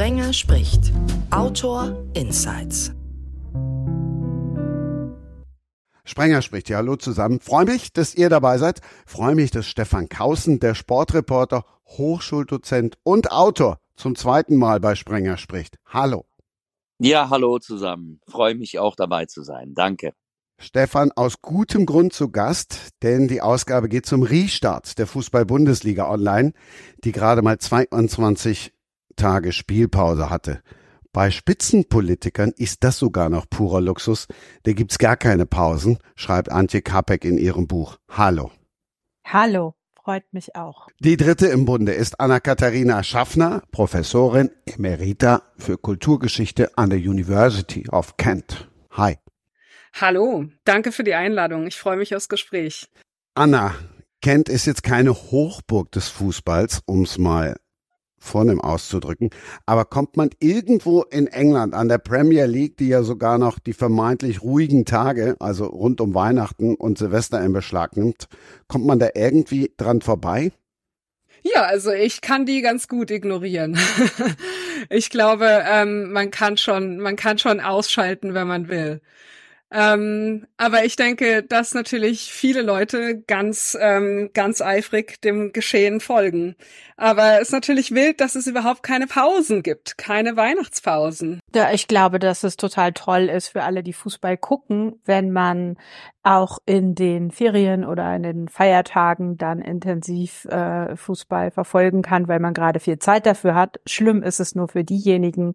Sprenger spricht. Autor Insights. Sprenger spricht. Ja, hallo zusammen. Freue mich, dass ihr dabei seid. Freue mich, dass Stefan Kausen, der Sportreporter, Hochschuldozent und Autor, zum zweiten Mal bei Sprenger spricht. Hallo. Ja, hallo zusammen. Freue mich auch dabei zu sein. Danke. Stefan aus gutem Grund zu Gast, denn die Ausgabe geht zum Restart der Fußball-Bundesliga online, die gerade mal 22 Tage Spielpause hatte. Bei Spitzenpolitikern ist das sogar noch purer Luxus. Da gibt's gar keine Pausen, schreibt Antje Kapek in ihrem Buch. Hallo. Hallo, freut mich auch. Die dritte im Bunde ist Anna-Katharina Schaffner, Professorin Emerita für Kulturgeschichte an der University of Kent. Hi. Hallo, danke für die Einladung. Ich freue mich aufs Gespräch. Anna, Kent ist jetzt keine Hochburg des Fußballs, ums mal vornehm auszudrücken. Aber kommt man irgendwo in England an der Premier League, die ja sogar noch die vermeintlich ruhigen Tage, also rund um Weihnachten und Silvester in Beschlag nimmt, kommt man da irgendwie dran vorbei? Ja, also ich kann die ganz gut ignorieren. ich glaube, ähm, man kann schon, man kann schon ausschalten, wenn man will. Ähm, aber ich denke, dass natürlich viele Leute ganz, ähm, ganz eifrig dem Geschehen folgen. Aber es ist natürlich wild, dass es überhaupt keine Pausen gibt, keine Weihnachtspausen. Ja, ich glaube, dass es total toll ist für alle, die Fußball gucken, wenn man auch in den Ferien oder in den Feiertagen dann intensiv äh, Fußball verfolgen kann, weil man gerade viel Zeit dafür hat. Schlimm ist es nur für diejenigen,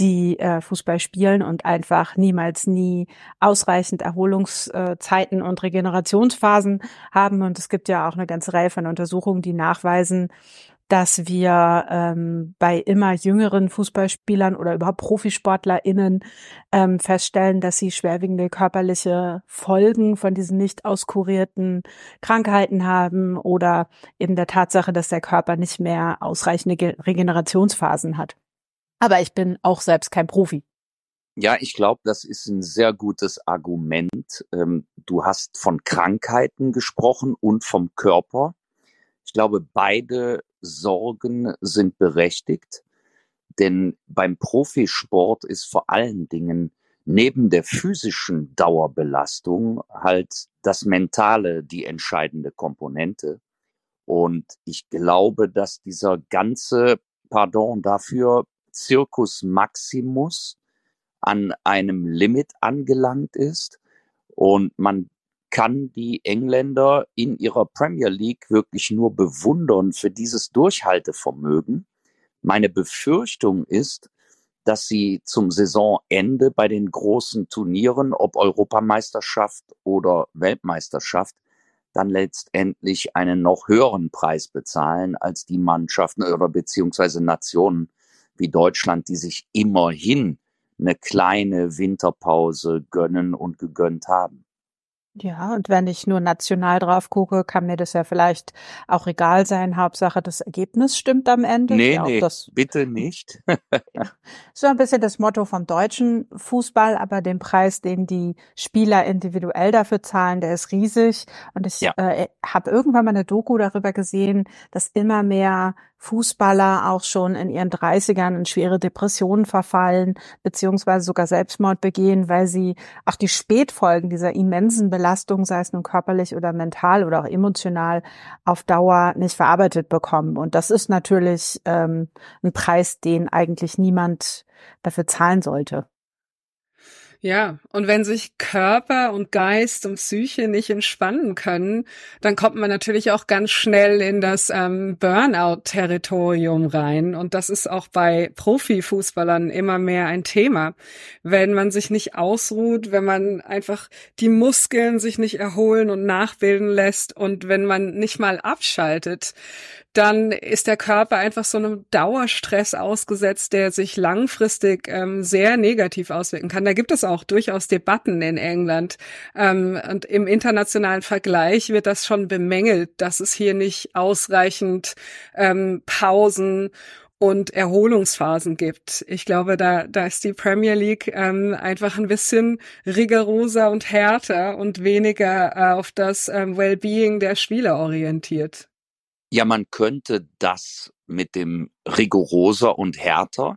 die äh, Fußball spielen und einfach niemals nie ausreichend Erholungszeiten und Regenerationsphasen haben. Und es gibt ja auch eine ganze Reihe von Untersuchungen, die nachweisen, dass wir ähm, bei immer jüngeren Fußballspielern oder überhaupt ProfisportlerInnen ähm, feststellen, dass sie schwerwiegende körperliche Folgen von diesen nicht auskurierten Krankheiten haben oder eben der Tatsache, dass der Körper nicht mehr ausreichende Regenerationsphasen hat. Aber ich bin auch selbst kein Profi. Ja, ich glaube, das ist ein sehr gutes Argument. Ähm, du hast von Krankheiten gesprochen und vom Körper. Ich glaube, beide Sorgen sind berechtigt, denn beim Profisport ist vor allen Dingen neben der physischen Dauerbelastung halt das Mentale die entscheidende Komponente. Und ich glaube, dass dieser ganze, pardon dafür, Circus Maximus an einem Limit angelangt ist und man kann die Engländer in ihrer Premier League wirklich nur bewundern für dieses Durchhaltevermögen. Meine Befürchtung ist, dass sie zum Saisonende bei den großen Turnieren, ob Europameisterschaft oder Weltmeisterschaft, dann letztendlich einen noch höheren Preis bezahlen als die Mannschaften oder beziehungsweise Nationen wie Deutschland, die sich immerhin eine kleine Winterpause gönnen und gegönnt haben. Ja, und wenn ich nur national drauf gucke, kann mir das ja vielleicht auch egal sein. Hauptsache, das Ergebnis stimmt am Ende. Nee, ja, nee, das, bitte nicht. So ein bisschen das Motto vom deutschen Fußball, aber den Preis, den die Spieler individuell dafür zahlen, der ist riesig. Und ich ja. äh, habe irgendwann mal eine Doku darüber gesehen, dass immer mehr Fußballer auch schon in ihren 30ern in schwere Depressionen verfallen, beziehungsweise sogar Selbstmord begehen, weil sie auch die Spätfolgen dieser immensen Belastung, sei es nun körperlich oder mental oder auch emotional, auf Dauer nicht verarbeitet bekommen. Und das ist natürlich ähm, ein Preis, den eigentlich niemand dafür zahlen sollte. Ja, und wenn sich Körper und Geist und Psyche nicht entspannen können, dann kommt man natürlich auch ganz schnell in das ähm, Burnout-Territorium rein. Und das ist auch bei Profifußballern immer mehr ein Thema. Wenn man sich nicht ausruht, wenn man einfach die Muskeln sich nicht erholen und nachbilden lässt und wenn man nicht mal abschaltet, dann ist der Körper einfach so einem Dauerstress ausgesetzt, der sich langfristig ähm, sehr negativ auswirken kann. Da gibt es auch durchaus Debatten in England. Ähm, und im internationalen Vergleich wird das schon bemängelt, dass es hier nicht ausreichend ähm, Pausen und Erholungsphasen gibt. Ich glaube, da, da ist die Premier League ähm, einfach ein bisschen rigoroser und härter und weniger äh, auf das ähm, Wellbeing der Spieler orientiert. Ja, man könnte das mit dem rigoroser und härter,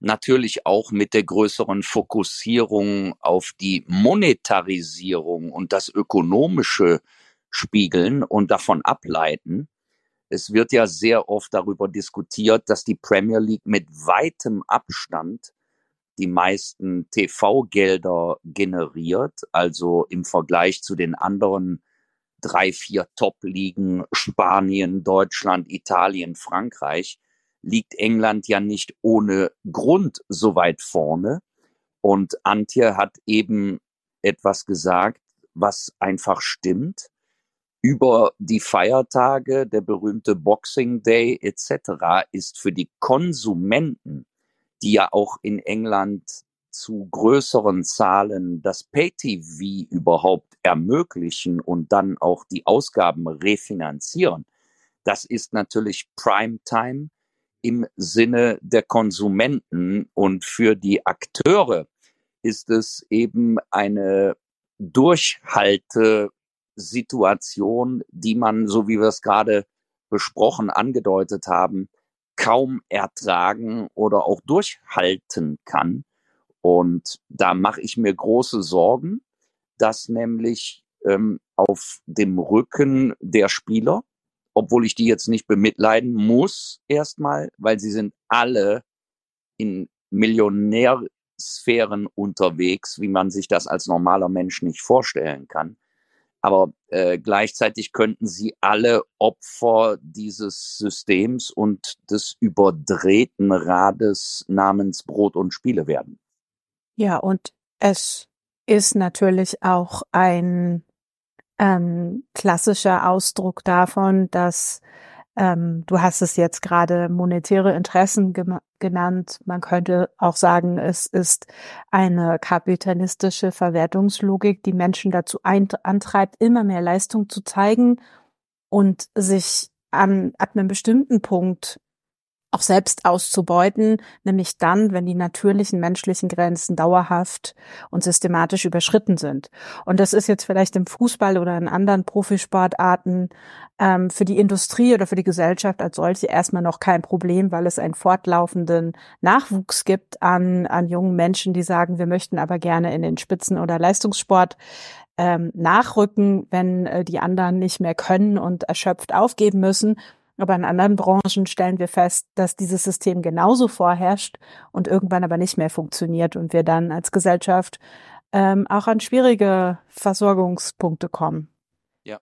natürlich auch mit der größeren Fokussierung auf die Monetarisierung und das ökonomische Spiegeln und davon ableiten. Es wird ja sehr oft darüber diskutiert, dass die Premier League mit weitem Abstand die meisten TV-Gelder generiert, also im Vergleich zu den anderen drei, vier Top-Ligen, Spanien, Deutschland, Italien, Frankreich, liegt England ja nicht ohne Grund so weit vorne. Und Antje hat eben etwas gesagt, was einfach stimmt. Über die Feiertage, der berühmte Boxing Day etc. ist für die Konsumenten, die ja auch in England zu größeren Zahlen das Pay-TV überhaupt ermöglichen und dann auch die Ausgaben refinanzieren, das ist natürlich Primetime im Sinne der Konsumenten und für die Akteure ist es eben eine Durchhaltesituation, die man, so wie wir es gerade besprochen, angedeutet haben, kaum ertragen oder auch durchhalten kann. Und da mache ich mir große Sorgen, dass nämlich ähm, auf dem Rücken der Spieler, obwohl ich die jetzt nicht bemitleiden muss erstmal, weil sie sind alle in Millionärsphären unterwegs, wie man sich das als normaler Mensch nicht vorstellen kann. Aber äh, gleichzeitig könnten sie alle Opfer dieses Systems und des überdrehten Rades namens Brot und Spiele werden. Ja, und es ist natürlich auch ein ähm, klassischer Ausdruck davon, dass ähm, du hast es jetzt gerade monetäre Interessen genannt. Man könnte auch sagen, es ist eine kapitalistische Verwertungslogik, die Menschen dazu antreibt, immer mehr Leistung zu zeigen und sich an, ab einem bestimmten Punkt auch selbst auszubeuten, nämlich dann, wenn die natürlichen menschlichen Grenzen dauerhaft und systematisch überschritten sind. Und das ist jetzt vielleicht im Fußball oder in anderen Profisportarten ähm, für die Industrie oder für die Gesellschaft als solche erstmal noch kein Problem, weil es einen fortlaufenden Nachwuchs gibt an, an jungen Menschen, die sagen, wir möchten aber gerne in den Spitzen- oder Leistungssport ähm, nachrücken, wenn äh, die anderen nicht mehr können und erschöpft aufgeben müssen. Aber in anderen Branchen stellen wir fest, dass dieses System genauso vorherrscht und irgendwann aber nicht mehr funktioniert und wir dann als Gesellschaft ähm, auch an schwierige Versorgungspunkte kommen. Ja,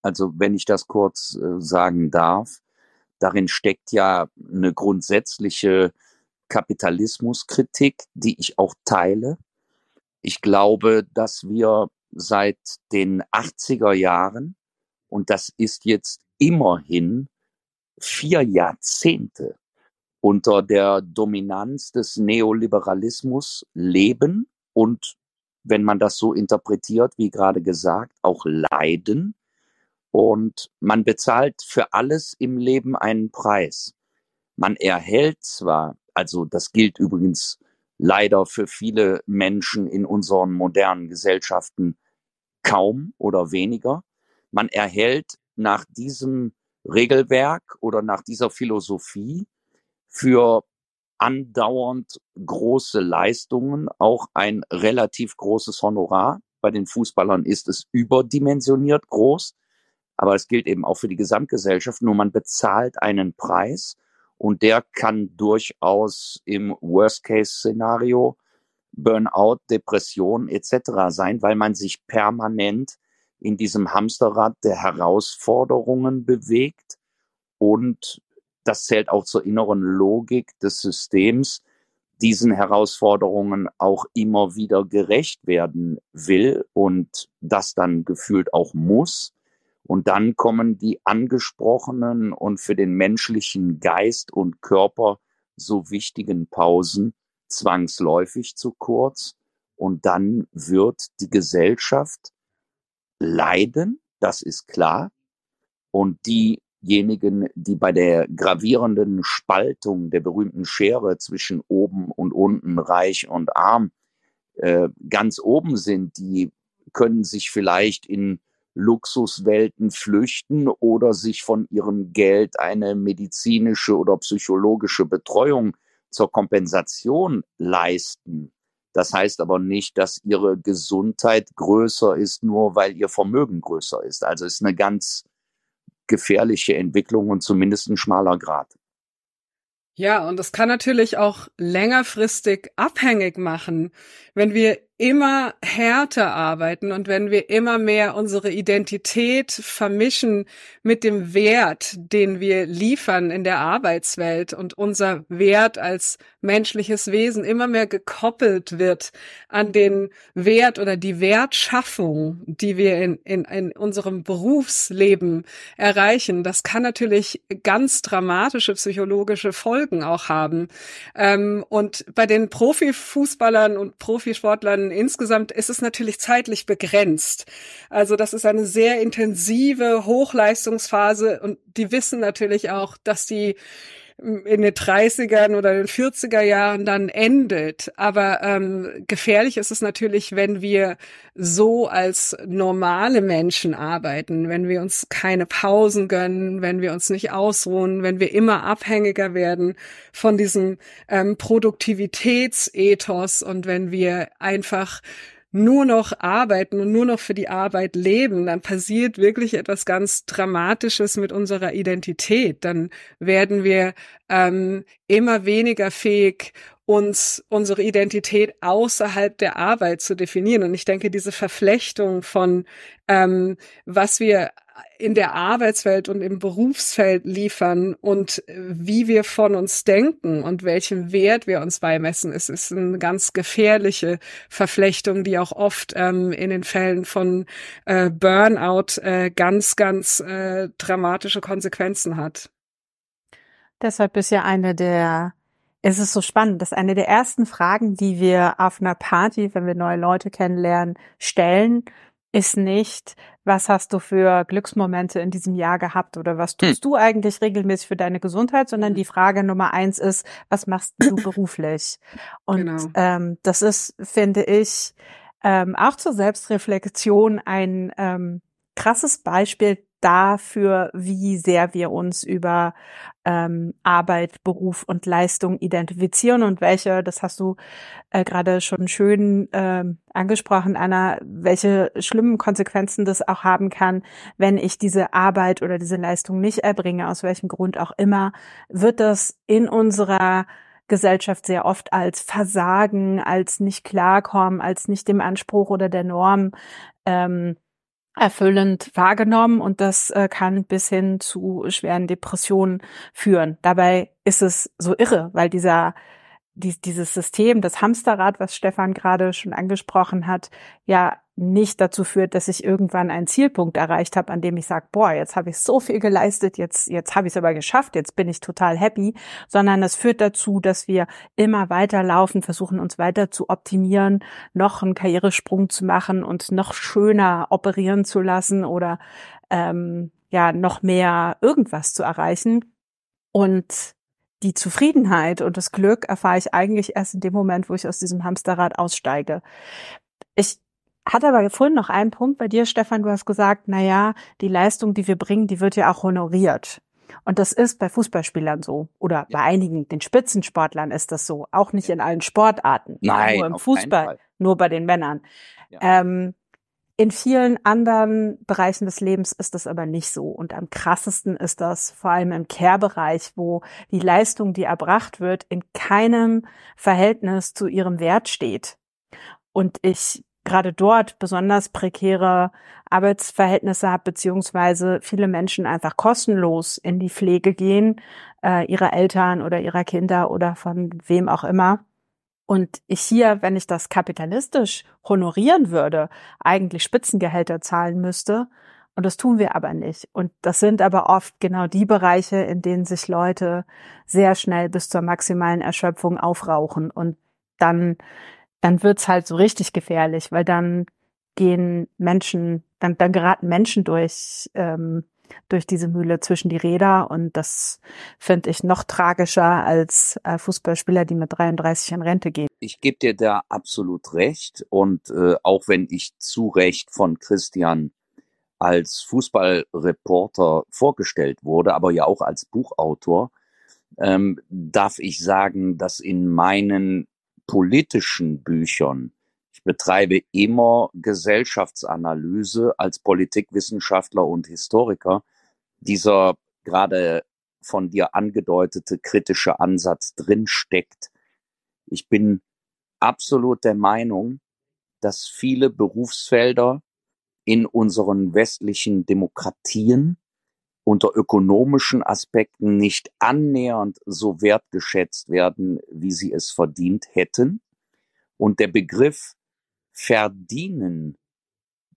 also wenn ich das kurz äh, sagen darf, darin steckt ja eine grundsätzliche Kapitalismuskritik, die ich auch teile. Ich glaube, dass wir seit den 80er Jahren, und das ist jetzt immerhin vier Jahrzehnte unter der Dominanz des Neoliberalismus leben und, wenn man das so interpretiert, wie gerade gesagt, auch leiden. Und man bezahlt für alles im Leben einen Preis. Man erhält zwar, also das gilt übrigens leider für viele Menschen in unseren modernen Gesellschaften kaum oder weniger, man erhält nach diesem Regelwerk oder nach dieser Philosophie für andauernd große Leistungen auch ein relativ großes Honorar. Bei den Fußballern ist es überdimensioniert groß, aber es gilt eben auch für die Gesamtgesellschaft. Nur man bezahlt einen Preis und der kann durchaus im Worst-Case-Szenario Burnout, Depression etc. sein, weil man sich permanent in diesem Hamsterrad der Herausforderungen bewegt und das zählt auch zur inneren Logik des Systems, diesen Herausforderungen auch immer wieder gerecht werden will und das dann gefühlt auch muss. Und dann kommen die angesprochenen und für den menschlichen Geist und Körper so wichtigen Pausen zwangsläufig zu kurz. Und dann wird die Gesellschaft leiden, das ist klar. Und diejenigen, die bei der gravierenden Spaltung der berühmten Schere zwischen oben und unten, reich und arm, äh, ganz oben sind, die können sich vielleicht in Luxuswelten flüchten oder sich von ihrem Geld eine medizinische oder psychologische Betreuung zur Kompensation leisten. Das heißt aber nicht, dass ihre Gesundheit größer ist, nur weil ihr Vermögen größer ist. Also ist eine ganz gefährliche Entwicklung und zumindest ein schmaler Grad. Ja, und das kann natürlich auch längerfristig abhängig machen, wenn wir immer härter arbeiten und wenn wir immer mehr unsere Identität vermischen mit dem Wert, den wir liefern in der Arbeitswelt und unser Wert als menschliches Wesen immer mehr gekoppelt wird an den Wert oder die Wertschaffung, die wir in, in, in unserem Berufsleben erreichen, das kann natürlich ganz dramatische psychologische Folgen auch haben. Ähm, und bei den Profifußballern und Profisportlern insgesamt ist es natürlich zeitlich begrenzt. Also das ist eine sehr intensive Hochleistungsphase und die wissen natürlich auch, dass die in den 30ern oder den 40er Jahren dann endet. Aber ähm, gefährlich ist es natürlich, wenn wir so als normale Menschen arbeiten, wenn wir uns keine Pausen gönnen, wenn wir uns nicht ausruhen, wenn wir immer abhängiger werden von diesem ähm, Produktivitätsethos und wenn wir einfach nur noch arbeiten und nur noch für die Arbeit leben, dann passiert wirklich etwas ganz Dramatisches mit unserer Identität. Dann werden wir ähm, immer weniger fähig, uns unsere Identität außerhalb der Arbeit zu definieren. Und ich denke, diese Verflechtung von ähm, was wir in der Arbeitswelt und im Berufsfeld liefern und wie wir von uns denken und welchem Wert wir uns beimessen. Es ist eine ganz gefährliche Verflechtung, die auch oft ähm, in den Fällen von äh, Burnout äh, ganz, ganz äh, dramatische Konsequenzen hat. Deshalb ist ja eine der es ist so spannend, dass eine der ersten Fragen, die wir auf einer Party, wenn wir neue Leute kennenlernen, stellen, ist nicht, was hast du für Glücksmomente in diesem Jahr gehabt oder was hm. tust hm. du eigentlich regelmäßig für deine Gesundheit, sondern die Frage Nummer eins ist, was machst du beruflich? Und genau. ähm, das ist, finde ich, ähm, auch zur Selbstreflexion ein ähm, krasses Beispiel dafür, wie sehr wir uns über ähm, Arbeit, Beruf und Leistung identifizieren und welche, das hast du äh, gerade schon schön äh, angesprochen, Anna, welche schlimmen Konsequenzen das auch haben kann, wenn ich diese Arbeit oder diese Leistung nicht erbringe, aus welchem Grund auch immer, wird das in unserer Gesellschaft sehr oft als Versagen, als nicht klarkommen, als nicht dem Anspruch oder der Norm ähm, erfüllend wahrgenommen und das äh, kann bis hin zu schweren Depressionen führen. Dabei ist es so irre, weil dieser dieses System, das Hamsterrad, was Stefan gerade schon angesprochen hat, ja nicht dazu führt, dass ich irgendwann einen Zielpunkt erreicht habe, an dem ich sage, boah, jetzt habe ich so viel geleistet, jetzt, jetzt habe ich es aber geschafft, jetzt bin ich total happy, sondern es führt dazu, dass wir immer weiter laufen, versuchen uns weiter zu optimieren, noch einen Karrieresprung zu machen und noch schöner operieren zu lassen oder ähm, ja noch mehr irgendwas zu erreichen. Und die Zufriedenheit und das Glück erfahre ich eigentlich erst in dem Moment, wo ich aus diesem Hamsterrad aussteige. Ich hatte aber vorhin noch einen Punkt bei dir, Stefan. Du hast gesagt, na ja, die Leistung, die wir bringen, die wird ja auch honoriert. Und das ist bei Fußballspielern so. Oder ja. bei einigen, den Spitzensportlern ist das so. Auch nicht in allen Sportarten. Nein. Nur im Fußball, nur bei den Männern. Ja. Ähm, in vielen anderen Bereichen des Lebens ist das aber nicht so. Und am krassesten ist das vor allem im Care-Bereich, wo die Leistung, die erbracht wird, in keinem Verhältnis zu ihrem Wert steht. Und ich gerade dort besonders prekäre Arbeitsverhältnisse habe, beziehungsweise viele Menschen einfach kostenlos in die Pflege gehen, äh, ihrer Eltern oder ihrer Kinder oder von wem auch immer. Und ich hier, wenn ich das kapitalistisch honorieren würde, eigentlich Spitzengehälter zahlen müsste. Und das tun wir aber nicht. Und das sind aber oft genau die Bereiche, in denen sich Leute sehr schnell bis zur maximalen Erschöpfung aufrauchen. Und dann dann wird's halt so richtig gefährlich, weil dann gehen Menschen, dann, dann geraten Menschen durch, ähm, durch diese Mühle zwischen die Räder und das finde ich noch tragischer als äh, Fußballspieler, die mit 33 in Rente gehen. Ich gebe dir da absolut recht und äh, auch wenn ich zu Recht von Christian als Fußballreporter vorgestellt wurde, aber ja auch als Buchautor, ähm, darf ich sagen, dass in meinen politischen Büchern, ich betreibe immer Gesellschaftsanalyse als Politikwissenschaftler und Historiker, dieser gerade von dir angedeutete kritische Ansatz drin steckt. Ich bin absolut der Meinung, dass viele Berufsfelder in unseren westlichen Demokratien unter ökonomischen Aspekten nicht annähernd so wertgeschätzt werden, wie sie es verdient hätten. Und der Begriff verdienen,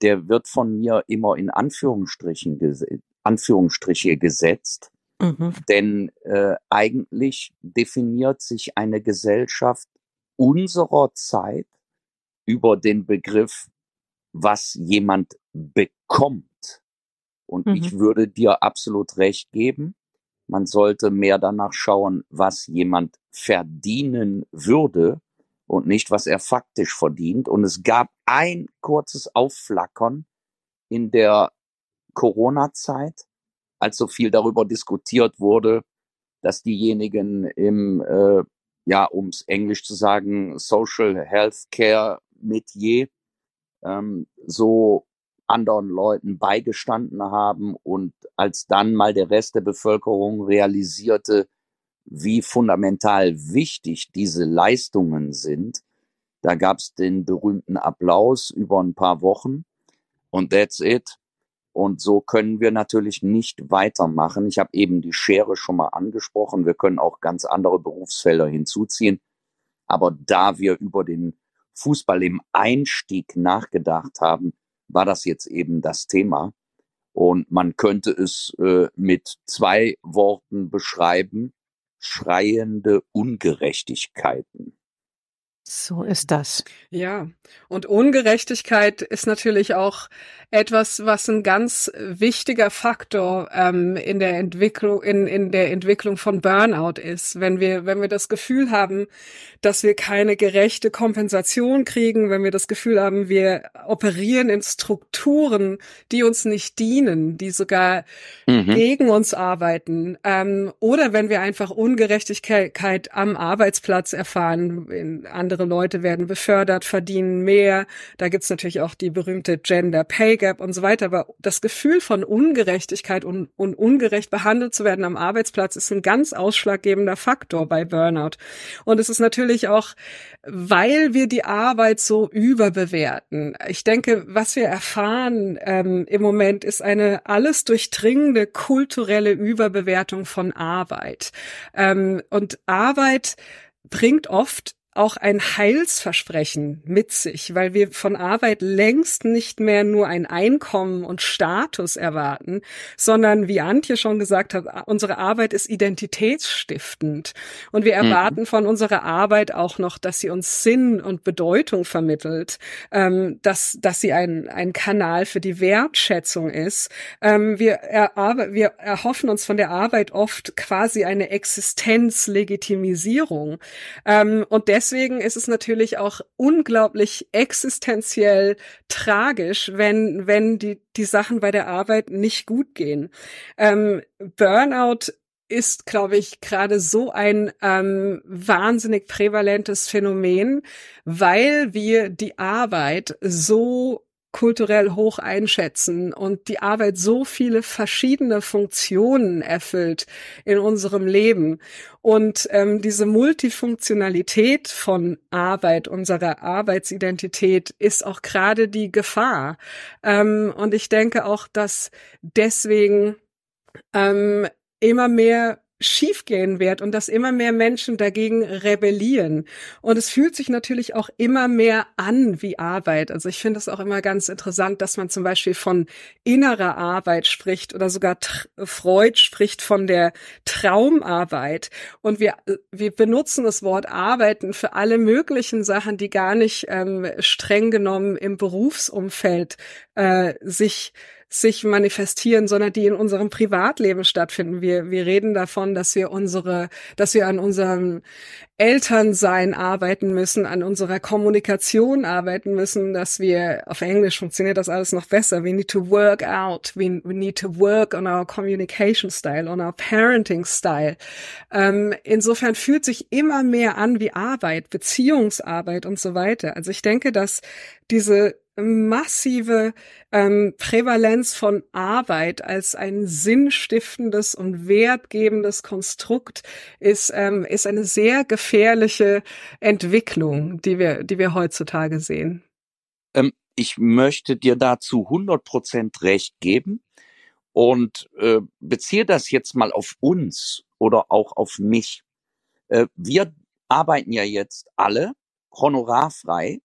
der wird von mir immer in Anführungsstrichen Anführungsstriche gesetzt. Mhm. Denn äh, eigentlich definiert sich eine Gesellschaft unserer Zeit über den Begriff, was jemand bekommt. Und mhm. ich würde dir absolut recht geben. Man sollte mehr danach schauen, was jemand verdienen würde und nicht, was er faktisch verdient. Und es gab ein kurzes Aufflackern in der Corona-Zeit, als so viel darüber diskutiert wurde, dass diejenigen im, äh, ja, um es Englisch zu sagen, Social Health Care Metier ähm, so anderen Leuten beigestanden haben und als dann mal der Rest der Bevölkerung realisierte, wie fundamental wichtig diese Leistungen sind, da gab es den berühmten Applaus über ein paar Wochen und that's it. Und so können wir natürlich nicht weitermachen. Ich habe eben die Schere schon mal angesprochen. Wir können auch ganz andere Berufsfelder hinzuziehen. Aber da wir über den Fußball im Einstieg nachgedacht haben, war das jetzt eben das Thema. Und man könnte es äh, mit zwei Worten beschreiben. Schreiende Ungerechtigkeiten. So ist das. Ja, und Ungerechtigkeit ist natürlich auch etwas, was ein ganz wichtiger Faktor ähm, in der Entwicklung in, in der Entwicklung von Burnout ist. Wenn wir wenn wir das Gefühl haben, dass wir keine gerechte Kompensation kriegen, wenn wir das Gefühl haben, wir operieren in Strukturen, die uns nicht dienen, die sogar mhm. gegen uns arbeiten, ähm, oder wenn wir einfach Ungerechtigkeit am Arbeitsplatz erfahren, in andere Leute werden befördert, verdienen mehr. Da gibt's natürlich auch die berühmte Gender Pay Gap und so weiter. Aber das Gefühl von Ungerechtigkeit und, und ungerecht behandelt zu werden am Arbeitsplatz ist ein ganz ausschlaggebender Faktor bei Burnout. Und es ist natürlich auch, weil wir die Arbeit so überbewerten. Ich denke, was wir erfahren ähm, im Moment ist eine alles durchdringende kulturelle Überbewertung von Arbeit. Ähm, und Arbeit bringt oft auch ein Heilsversprechen mit sich, weil wir von Arbeit längst nicht mehr nur ein Einkommen und Status erwarten, sondern wie Antje schon gesagt hat, unsere Arbeit ist identitätsstiftend und wir mhm. erwarten mhm. von unserer Arbeit auch noch, dass sie uns Sinn und Bedeutung vermittelt, ähm, dass, dass sie ein, ein Kanal für die Wertschätzung ist. Ähm, wir, er, wir erhoffen uns von der Arbeit oft quasi eine Existenzlegitimisierung ähm, und deswegen ist es natürlich auch unglaublich existenziell tragisch, wenn, wenn die, die Sachen bei der Arbeit nicht gut gehen. Ähm, Burnout ist, glaube ich, gerade so ein ähm, wahnsinnig prävalentes Phänomen, weil wir die Arbeit so kulturell hoch einschätzen und die Arbeit so viele verschiedene Funktionen erfüllt in unserem Leben. Und ähm, diese Multifunktionalität von Arbeit, unserer Arbeitsidentität, ist auch gerade die Gefahr. Ähm, und ich denke auch, dass deswegen ähm, immer mehr schiefgehen wird und dass immer mehr Menschen dagegen rebellieren. Und es fühlt sich natürlich auch immer mehr an wie Arbeit. Also ich finde es auch immer ganz interessant, dass man zum Beispiel von innerer Arbeit spricht oder sogar Freud spricht von der Traumarbeit. Und wir, wir benutzen das Wort Arbeiten für alle möglichen Sachen, die gar nicht ähm, streng genommen im Berufsumfeld äh, sich sich manifestieren, sondern die in unserem Privatleben stattfinden. Wir, wir reden davon, dass wir unsere, dass wir an unserem Elternsein arbeiten müssen, an unserer Kommunikation arbeiten müssen, dass wir, auf Englisch funktioniert das alles noch besser. We need to work out. We, we need to work on our communication style, on our parenting style. Ähm, insofern fühlt sich immer mehr an wie Arbeit, Beziehungsarbeit und so weiter. Also ich denke, dass diese massive ähm, Prävalenz von Arbeit als ein sinnstiftendes und wertgebendes Konstrukt ist ähm, ist eine sehr gefährliche Entwicklung, die wir die wir heutzutage sehen. Ähm, ich möchte dir dazu 100 Prozent recht geben und äh, beziehe das jetzt mal auf uns oder auch auf mich. Äh, wir arbeiten ja jetzt alle honorarfrei.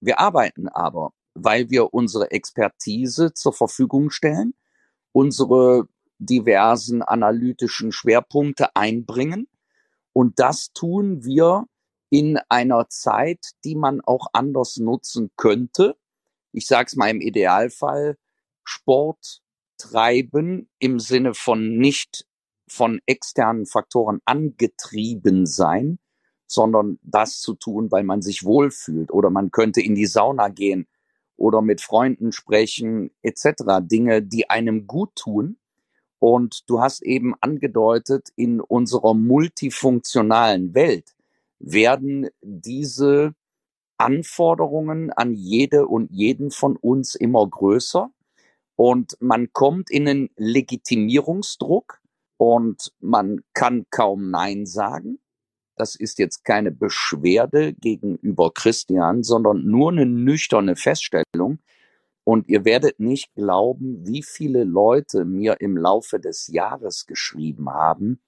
Wir arbeiten aber weil wir unsere Expertise zur Verfügung stellen, unsere diversen analytischen Schwerpunkte einbringen. Und das tun wir in einer Zeit, die man auch anders nutzen könnte. Ich sage es mal im Idealfall, Sport treiben im Sinne von nicht von externen Faktoren angetrieben sein, sondern das zu tun, weil man sich wohlfühlt. Oder man könnte in die Sauna gehen, oder mit Freunden sprechen etc. Dinge, die einem gut tun. Und du hast eben angedeutet, in unserer multifunktionalen Welt werden diese Anforderungen an jede und jeden von uns immer größer. Und man kommt in einen Legitimierungsdruck und man kann kaum Nein sagen. Das ist jetzt keine Beschwerde gegenüber Christian, sondern nur eine nüchterne Feststellung. Und ihr werdet nicht glauben, wie viele Leute mir im Laufe des Jahres geschrieben haben.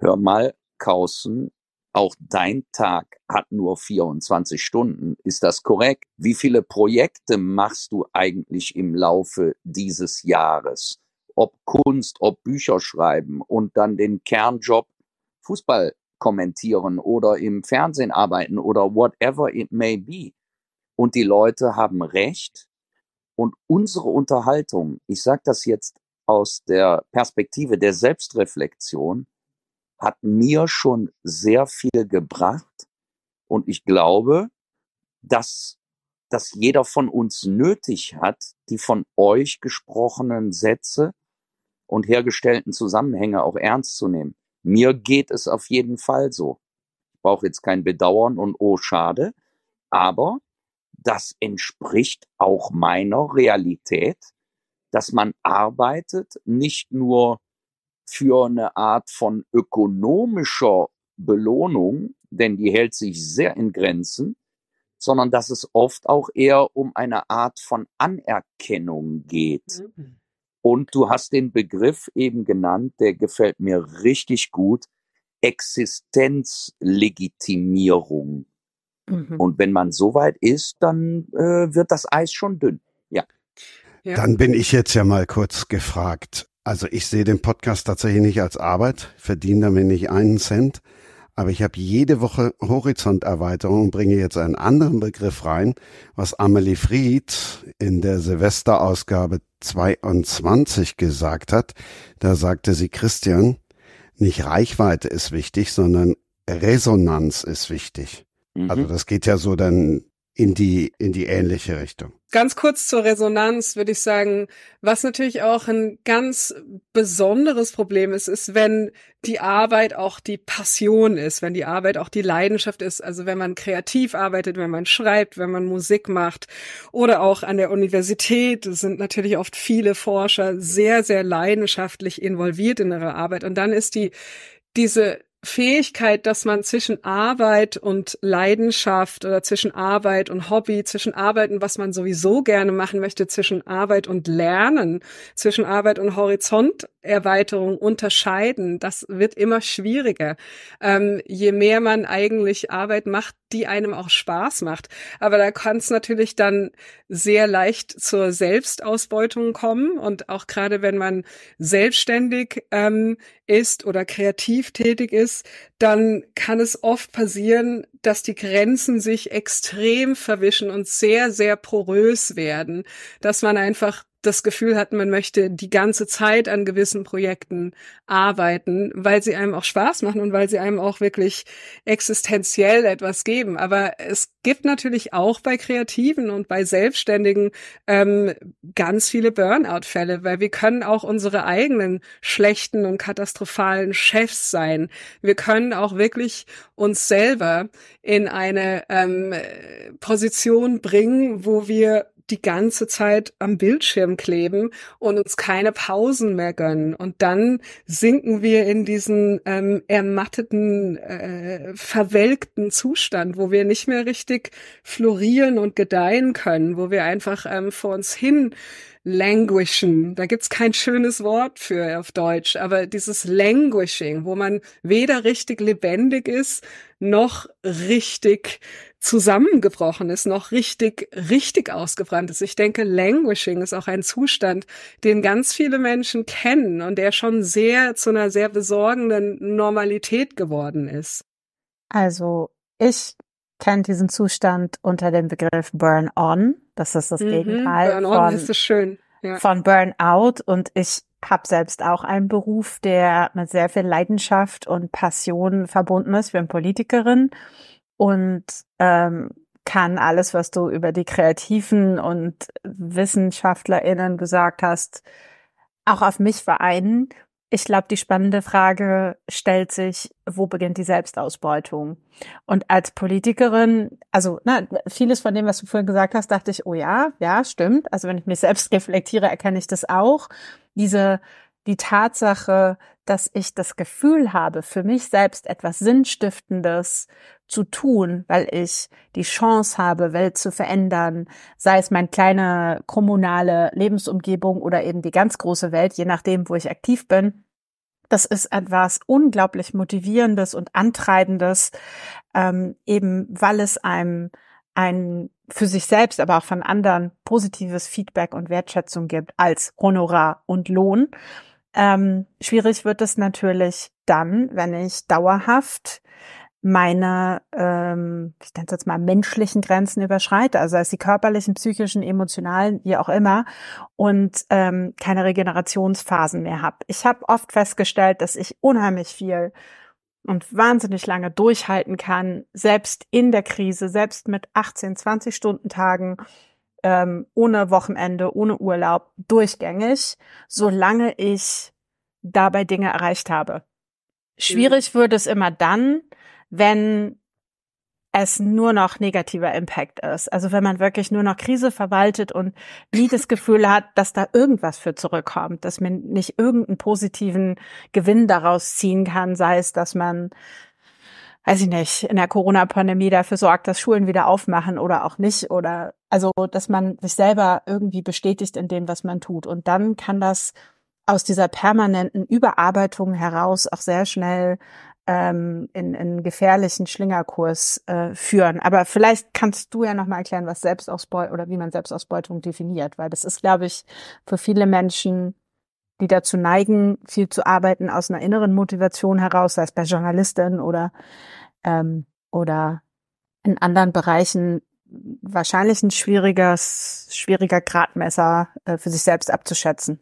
Hör mal, Kausen, auch dein Tag hat nur 24 Stunden. Ist das korrekt? Wie viele Projekte machst du eigentlich im Laufe dieses Jahres? Ob Kunst, ob Bücher schreiben und dann den Kernjob Fußball kommentieren oder im Fernsehen arbeiten oder whatever it may be. Und die Leute haben recht. Und unsere Unterhaltung, ich sage das jetzt aus der Perspektive der Selbstreflexion, hat mir schon sehr viel gebracht. Und ich glaube, dass, dass jeder von uns nötig hat, die von euch gesprochenen Sätze und hergestellten Zusammenhänge auch ernst zu nehmen. Mir geht es auf jeden Fall so. Ich brauche jetzt kein Bedauern und oh schade, aber das entspricht auch meiner Realität, dass man arbeitet nicht nur für eine Art von ökonomischer Belohnung, denn die hält sich sehr in Grenzen, sondern dass es oft auch eher um eine Art von Anerkennung geht. Mhm. Und du hast den Begriff eben genannt, der gefällt mir richtig gut, Existenzlegitimierung. Mhm. Und wenn man so weit ist, dann äh, wird das Eis schon dünn. Ja. ja. Dann bin ich jetzt ja mal kurz gefragt. Also ich sehe den Podcast tatsächlich nicht als Arbeit, verdiene damit nicht einen Cent. Aber ich habe jede Woche Horizonterweiterung und bringe jetzt einen anderen Begriff rein, was Amelie Fried in der Silvesterausgabe 22 gesagt hat. Da sagte sie, Christian, nicht Reichweite ist wichtig, sondern Resonanz ist wichtig. Mhm. Also das geht ja so dann in die, in die ähnliche Richtung. Ganz kurz zur Resonanz würde ich sagen, was natürlich auch ein ganz besonderes Problem ist, ist, wenn die Arbeit auch die Passion ist, wenn die Arbeit auch die Leidenschaft ist, also wenn man kreativ arbeitet, wenn man schreibt, wenn man Musik macht oder auch an der Universität sind natürlich oft viele Forscher sehr, sehr leidenschaftlich involviert in ihre Arbeit und dann ist die, diese Fähigkeit, dass man zwischen Arbeit und Leidenschaft oder zwischen Arbeit und Hobby, zwischen Arbeit und was man sowieso gerne machen möchte, zwischen Arbeit und Lernen, zwischen Arbeit und Horizonterweiterung unterscheiden, das wird immer schwieriger. Ähm, je mehr man eigentlich Arbeit macht, die einem auch Spaß macht. Aber da kann es natürlich dann sehr leicht zur Selbstausbeutung kommen und auch gerade wenn man selbstständig ähm, ist oder kreativ tätig ist, dann kann es oft passieren, dass die Grenzen sich extrem verwischen und sehr, sehr porös werden, dass man einfach das Gefühl hat, man möchte die ganze Zeit an gewissen Projekten arbeiten, weil sie einem auch Spaß machen und weil sie einem auch wirklich existenziell etwas geben. Aber es gibt natürlich auch bei Kreativen und bei Selbstständigen ähm, ganz viele Burnout-Fälle, weil wir können auch unsere eigenen schlechten und katastrophalen Chefs sein. Wir können auch wirklich uns selber in eine ähm, Position bringen, wo wir die ganze Zeit am Bildschirm kleben und uns keine Pausen mehr gönnen. Und dann sinken wir in diesen ähm, ermatteten, äh, verwelkten Zustand, wo wir nicht mehr richtig florieren und gedeihen können, wo wir einfach ähm, vor uns hin languishen. Da gibt's kein schönes Wort für auf Deutsch, aber dieses languishing, wo man weder richtig lebendig ist, noch richtig zusammengebrochen ist, noch richtig, richtig ausgebrannt ist. Ich denke, Languishing ist auch ein Zustand, den ganz viele Menschen kennen und der schon sehr zu einer sehr besorgenden Normalität geworden ist. Also ich kenne diesen Zustand unter dem Begriff Burn-on. Das ist das mhm, Gegenteil Burn von, ist schön. Ja. von Burnout. Und ich habe selbst auch einen Beruf, der mit sehr viel Leidenschaft und Passion verbunden ist. Ich bin Politikerin und ähm, kann alles, was du über die Kreativen und WissenschaftlerInnen gesagt hast, auch auf mich vereinen. Ich glaube, die spannende Frage stellt sich, wo beginnt die Selbstausbeutung? Und als Politikerin, also na, vieles von dem, was du vorhin gesagt hast, dachte ich, oh ja, ja, stimmt. Also wenn ich mich selbst reflektiere, erkenne ich das auch. Diese, die Tatsache, dass ich das Gefühl habe, für mich selbst etwas Sinnstiftendes zu tun, weil ich die Chance habe, Welt zu verändern, sei es meine kleine kommunale Lebensumgebung oder eben die ganz große Welt, je nachdem, wo ich aktiv bin. Das ist etwas unglaublich Motivierendes und Antreibendes, ähm, eben weil es einem ein für sich selbst, aber auch von anderen positives Feedback und Wertschätzung gibt als Honorar und Lohn. Ähm, schwierig wird es natürlich dann, wenn ich dauerhaft meine, ähm, ich nenne es jetzt mal menschlichen Grenzen überschreite, also als die körperlichen, psychischen, emotionalen, wie auch immer, und ähm, keine Regenerationsphasen mehr habe. Ich habe oft festgestellt, dass ich unheimlich viel und wahnsinnig lange durchhalten kann, selbst in der Krise, selbst mit 18, 20 Stunden Tagen, ähm, ohne Wochenende, ohne Urlaub, durchgängig, solange ich dabei Dinge erreicht habe. Schwierig mhm. wird es immer dann, wenn es nur noch negativer Impact ist. Also wenn man wirklich nur noch Krise verwaltet und nie das Gefühl hat, dass da irgendwas für zurückkommt, dass man nicht irgendeinen positiven Gewinn daraus ziehen kann, sei es, dass man weiß ich nicht, in der Corona-Pandemie dafür sorgt, dass Schulen wieder aufmachen oder auch nicht oder also, dass man sich selber irgendwie bestätigt in dem, was man tut. Und dann kann das aus dieser permanenten Überarbeitung heraus auch sehr schnell ähm, in, in gefährlichen Schlingerkurs äh, führen. Aber vielleicht kannst du ja noch mal erklären, was Selbstausbeutung oder wie man Selbstausbeutung definiert, weil das ist, glaube ich, für viele Menschen, die dazu neigen, viel zu arbeiten aus einer inneren Motivation heraus, sei es bei Journalistinnen oder ähm, oder in anderen Bereichen wahrscheinlich ein schwieriges, schwieriger Gradmesser äh, für sich selbst abzuschätzen.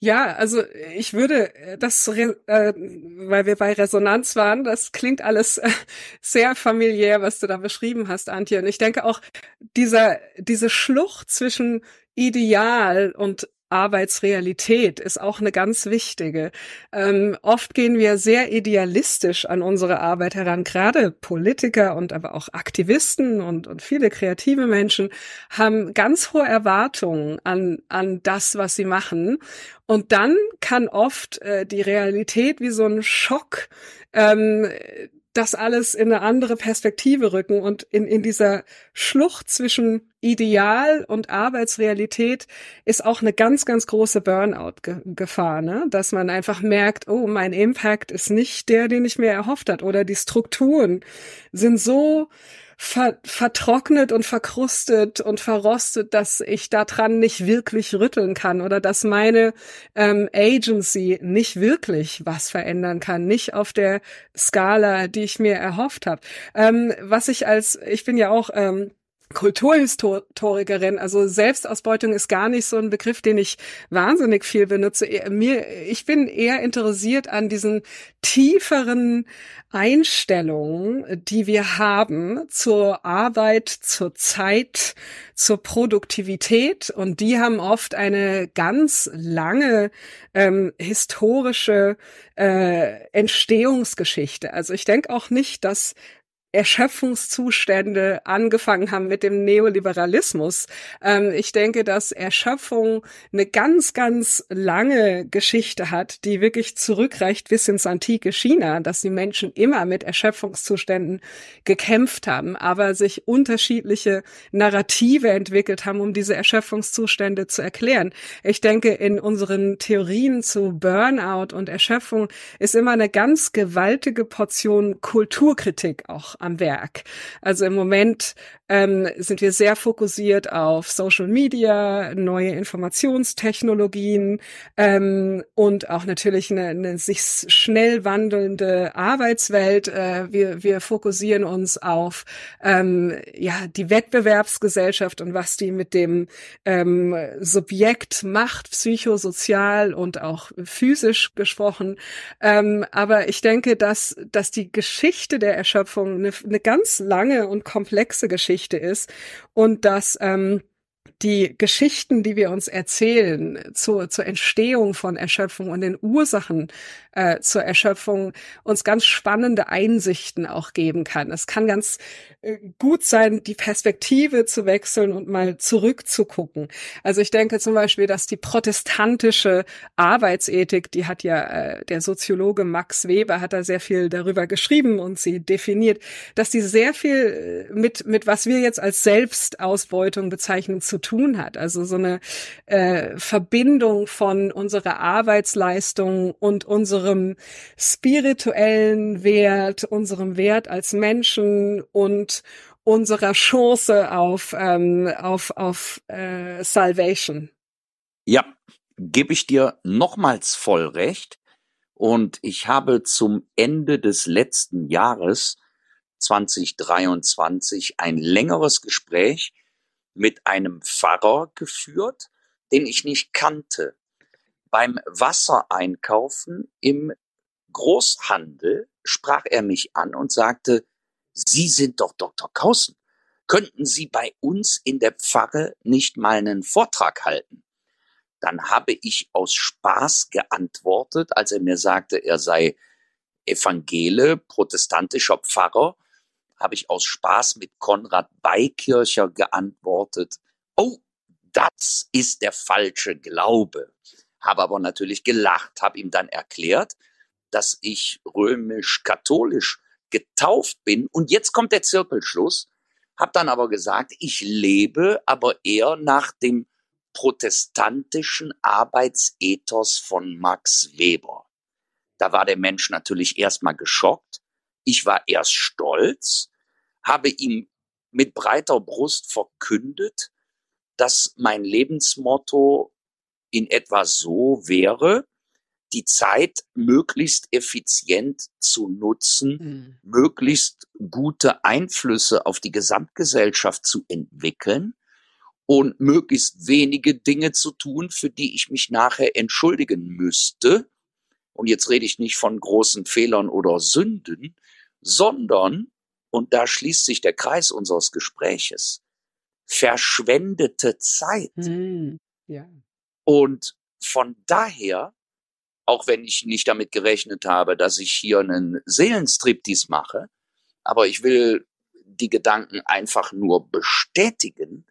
Ja, also ich würde äh, das, äh, weil wir bei Resonanz waren, das klingt alles äh, sehr familiär, was du da beschrieben hast, Antje. Und ich denke auch, dieser, diese Schlucht zwischen Ideal und Arbeitsrealität ist auch eine ganz wichtige. Ähm, oft gehen wir sehr idealistisch an unsere Arbeit heran. Gerade Politiker und aber auch Aktivisten und, und viele kreative Menschen haben ganz hohe Erwartungen an, an das, was sie machen. Und dann kann oft äh, die Realität wie so ein Schock ähm, das alles in eine andere Perspektive rücken und in, in dieser Schlucht zwischen Ideal und Arbeitsrealität ist auch eine ganz, ganz große Burnout-Gefahr, ne? dass man einfach merkt, oh, mein Impact ist nicht der, den ich mir erhofft hat oder die Strukturen sind so ver vertrocknet und verkrustet und verrostet, dass ich daran nicht wirklich rütteln kann oder dass meine ähm, Agency nicht wirklich was verändern kann, nicht auf der Skala, die ich mir erhofft habe. Ähm, was ich als, ich bin ja auch ähm, Kulturhistorikerin. Also Selbstausbeutung ist gar nicht so ein Begriff, den ich wahnsinnig viel benutze. Mir, ich bin eher interessiert an diesen tieferen Einstellungen, die wir haben zur Arbeit, zur Zeit, zur Produktivität. Und die haben oft eine ganz lange ähm, historische äh, Entstehungsgeschichte. Also ich denke auch nicht, dass Erschöpfungszustände angefangen haben mit dem Neoliberalismus. Ähm, ich denke, dass Erschöpfung eine ganz, ganz lange Geschichte hat, die wirklich zurückreicht bis ins antike China, dass die Menschen immer mit Erschöpfungszuständen gekämpft haben, aber sich unterschiedliche Narrative entwickelt haben, um diese Erschöpfungszustände zu erklären. Ich denke, in unseren Theorien zu Burnout und Erschöpfung ist immer eine ganz gewaltige Portion Kulturkritik auch am Werk. Also im Moment ähm, sind wir sehr fokussiert auf Social Media, neue Informationstechnologien ähm, und auch natürlich eine, eine sich schnell wandelnde Arbeitswelt. Äh, wir, wir fokussieren uns auf ähm, ja die Wettbewerbsgesellschaft und was die mit dem ähm, Subjekt macht, psychosozial und auch physisch gesprochen. Ähm, aber ich denke, dass dass die Geschichte der Erschöpfung eine eine ganz lange und komplexe Geschichte ist und dass ähm, die Geschichten, die wir uns erzählen zur, zur Entstehung von Erschöpfung und den Ursachen äh, zur Erschöpfung, uns ganz spannende Einsichten auch geben kann. Es kann ganz äh, gut sein, die Perspektive zu wechseln und mal zurückzugucken. Also ich denke zum Beispiel, dass die protestantische Arbeitsethik, die hat ja äh, der Soziologe Max Weber hat da sehr viel darüber geschrieben und sie definiert, dass die sehr viel äh, mit mit was wir jetzt als Selbstausbeutung bezeichnen zu tun hat. Also so eine äh, Verbindung von unserer Arbeitsleistung und unserem spirituellen Wert, unserem Wert als Menschen und unserer Chance auf ähm, auf auf äh, Salvation. Ja, gebe ich dir nochmals voll recht. Und ich habe zum Ende des letzten Jahres 2023 ein längeres Gespräch mit einem Pfarrer geführt, den ich nicht kannte. Beim Wassereinkaufen im Großhandel sprach er mich an und sagte, Sie sind doch Dr. Kausen. Könnten Sie bei uns in der Pfarre nicht mal einen Vortrag halten? Dann habe ich aus Spaß geantwortet, als er mir sagte, er sei Evangele, protestantischer Pfarrer habe ich aus Spaß mit Konrad Beikircher geantwortet, oh, das ist der falsche Glaube. Habe aber natürlich gelacht, habe ihm dann erklärt, dass ich römisch-katholisch getauft bin. Und jetzt kommt der Zirkelschluss. Habe dann aber gesagt, ich lebe aber eher nach dem protestantischen Arbeitsethos von Max Weber. Da war der Mensch natürlich erstmal geschockt. Ich war erst stolz, habe ihm mit breiter Brust verkündet, dass mein Lebensmotto in etwa so wäre, die Zeit möglichst effizient zu nutzen, mhm. möglichst gute Einflüsse auf die Gesamtgesellschaft zu entwickeln und möglichst wenige Dinge zu tun, für die ich mich nachher entschuldigen müsste. Und jetzt rede ich nicht von großen Fehlern oder Sünden, sondern und da schließt sich der Kreis unseres Gespräches, verschwendete Zeit. Mm, ja. Und von daher, auch wenn ich nicht damit gerechnet habe, dass ich hier einen Seelenstriptease mache, aber ich will die Gedanken einfach nur bestätigen,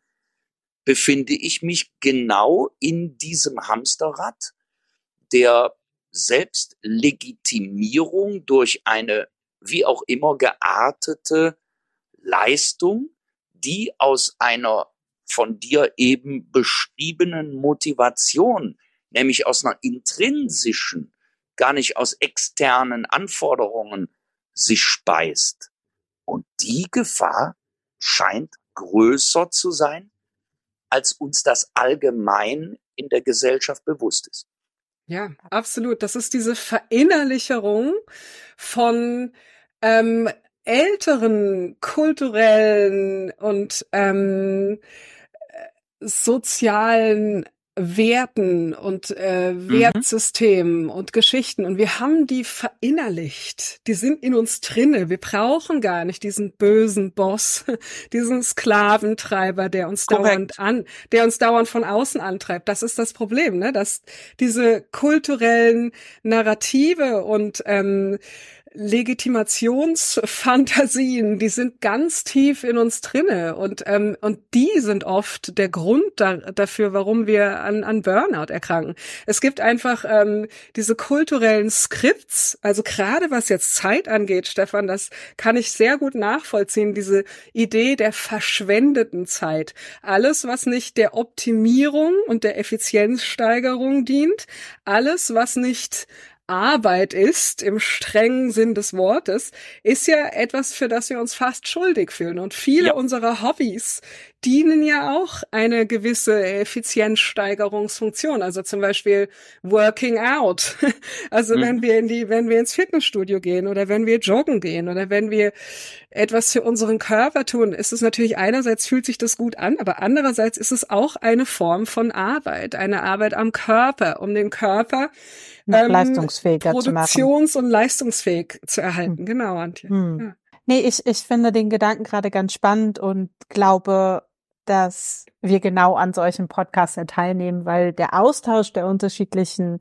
befinde ich mich genau in diesem Hamsterrad der Selbstlegitimierung durch eine wie auch immer geartete Leistung, die aus einer von dir eben beschriebenen Motivation, nämlich aus einer intrinsischen, gar nicht aus externen Anforderungen sich speist. Und die Gefahr scheint größer zu sein, als uns das allgemein in der Gesellschaft bewusst ist. Ja, absolut. Das ist diese Verinnerlicherung von ähm, älteren kulturellen und ähm, sozialen Werten und äh, mhm. Wertsystemen mhm. und Geschichten und wir haben die verinnerlicht. Die sind in uns drinne. Wir brauchen gar nicht diesen bösen Boss, diesen Sklaventreiber, der uns Korrekt. dauernd an, der uns dauernd von außen antreibt. Das ist das Problem, ne? Dass diese kulturellen Narrative und ähm, Legitimationsfantasien, die sind ganz tief in uns drinne und ähm, und die sind oft der Grund da, dafür, warum wir an, an Burnout erkranken. Es gibt einfach ähm, diese kulturellen Skripts, also gerade was jetzt Zeit angeht, Stefan, das kann ich sehr gut nachvollziehen. Diese Idee der verschwendeten Zeit, alles was nicht der Optimierung und der Effizienzsteigerung dient, alles was nicht Arbeit ist, im strengen Sinn des Wortes, ist ja etwas, für das wir uns fast schuldig fühlen. Und viele ja. unserer Hobbys dienen ja auch eine gewisse Effizienzsteigerungsfunktion. Also zum Beispiel Working Out. Also mhm. wenn wir in die, wenn wir ins Fitnessstudio gehen oder wenn wir joggen gehen oder wenn wir etwas für unseren Körper tun, ist es natürlich einerseits fühlt sich das gut an, aber andererseits ist es auch eine Form von Arbeit, eine Arbeit am Körper, um den Körper noch ähm, leistungsfähiger Produktions- und leistungsfähig zu erhalten. Hm. Genau, Antje. Hm. Ja. Nee, ich, ich finde den Gedanken gerade ganz spannend und glaube, dass wir genau an solchen Podcasts teilnehmen, weil der Austausch der unterschiedlichen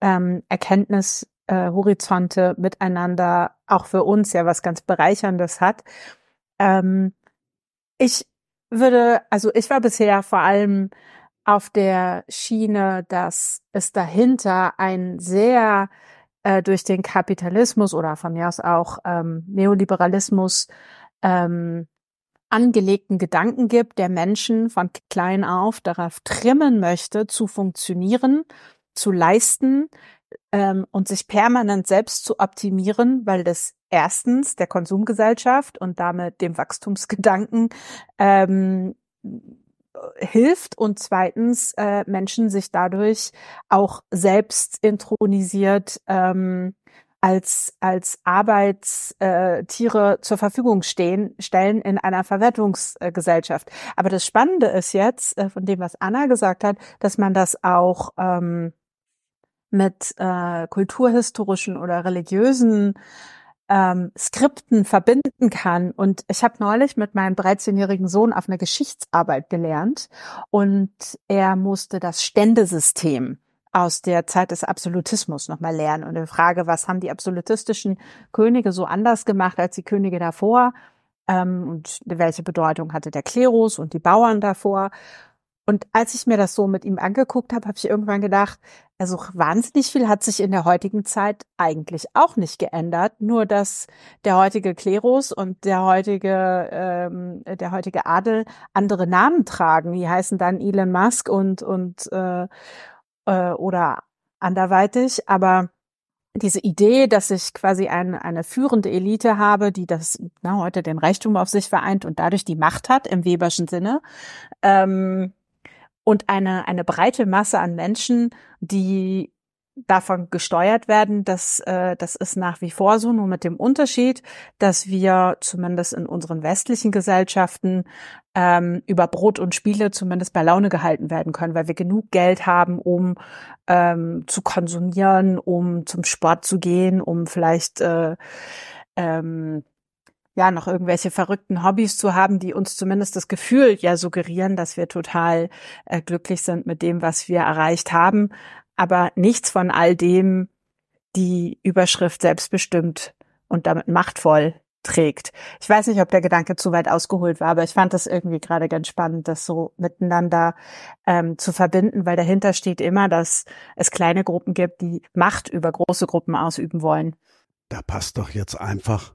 ähm, Erkenntnishorizonte äh, miteinander auch für uns ja was ganz Bereicherndes hat. Ähm, ich würde, also ich war bisher vor allem auf der Schiene, dass es dahinter ein sehr äh, durch den Kapitalismus oder von mir aus auch ähm, Neoliberalismus ähm, angelegten Gedanken gibt, der Menschen von klein auf darauf trimmen möchte, zu funktionieren, zu leisten ähm, und sich permanent selbst zu optimieren, weil das erstens der Konsumgesellschaft und damit dem Wachstumsgedanken ähm, hilft und zweitens äh, Menschen sich dadurch auch selbst intronisiert ähm, als als Arbeitstiere zur Verfügung stehen stellen in einer Verwertungsgesellschaft. Aber das Spannende ist jetzt äh, von dem, was Anna gesagt hat, dass man das auch ähm, mit äh, kulturhistorischen oder religiösen ähm, Skripten verbinden kann. Und ich habe neulich mit meinem 13-jährigen Sohn auf eine Geschichtsarbeit gelernt und er musste das Ständesystem aus der Zeit des Absolutismus nochmal lernen. Und die Frage, was haben die absolutistischen Könige so anders gemacht als die Könige davor? Ähm, und welche Bedeutung hatte der Klerus und die Bauern davor? Und als ich mir das so mit ihm angeguckt habe, habe ich irgendwann gedacht, also wahnsinnig viel hat sich in der heutigen Zeit eigentlich auch nicht geändert, nur dass der heutige Klerus und der heutige ähm, der heutige Adel andere Namen tragen. Die heißen dann Elon Musk und und äh, äh, oder anderweitig, aber diese Idee, dass ich quasi eine, eine führende Elite habe, die das na, heute den Reichtum auf sich vereint und dadurch die Macht hat im Weberschen Sinne, ähm, und eine, eine breite Masse an Menschen, die davon gesteuert werden, das, äh, das ist nach wie vor so, nur mit dem Unterschied, dass wir zumindest in unseren westlichen Gesellschaften ähm, über Brot und Spiele zumindest bei Laune gehalten werden können, weil wir genug Geld haben, um ähm, zu konsumieren, um zum Sport zu gehen, um vielleicht äh, ähm, ja, noch irgendwelche verrückten Hobbys zu haben, die uns zumindest das Gefühl ja suggerieren, dass wir total äh, glücklich sind mit dem, was wir erreicht haben. Aber nichts von all dem die Überschrift selbstbestimmt und damit machtvoll trägt. Ich weiß nicht, ob der Gedanke zu weit ausgeholt war, aber ich fand das irgendwie gerade ganz spannend, das so miteinander ähm, zu verbinden, weil dahinter steht immer, dass es kleine Gruppen gibt, die Macht über große Gruppen ausüben wollen. Da passt doch jetzt einfach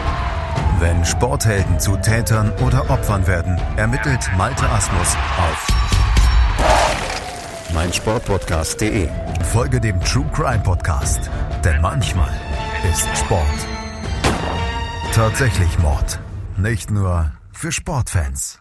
Wenn Sporthelden zu Tätern oder Opfern werden, ermittelt Malte Asmus auf meinsportpodcast.de. Folge dem True Crime Podcast, denn manchmal ist Sport tatsächlich Mord. Nicht nur für Sportfans.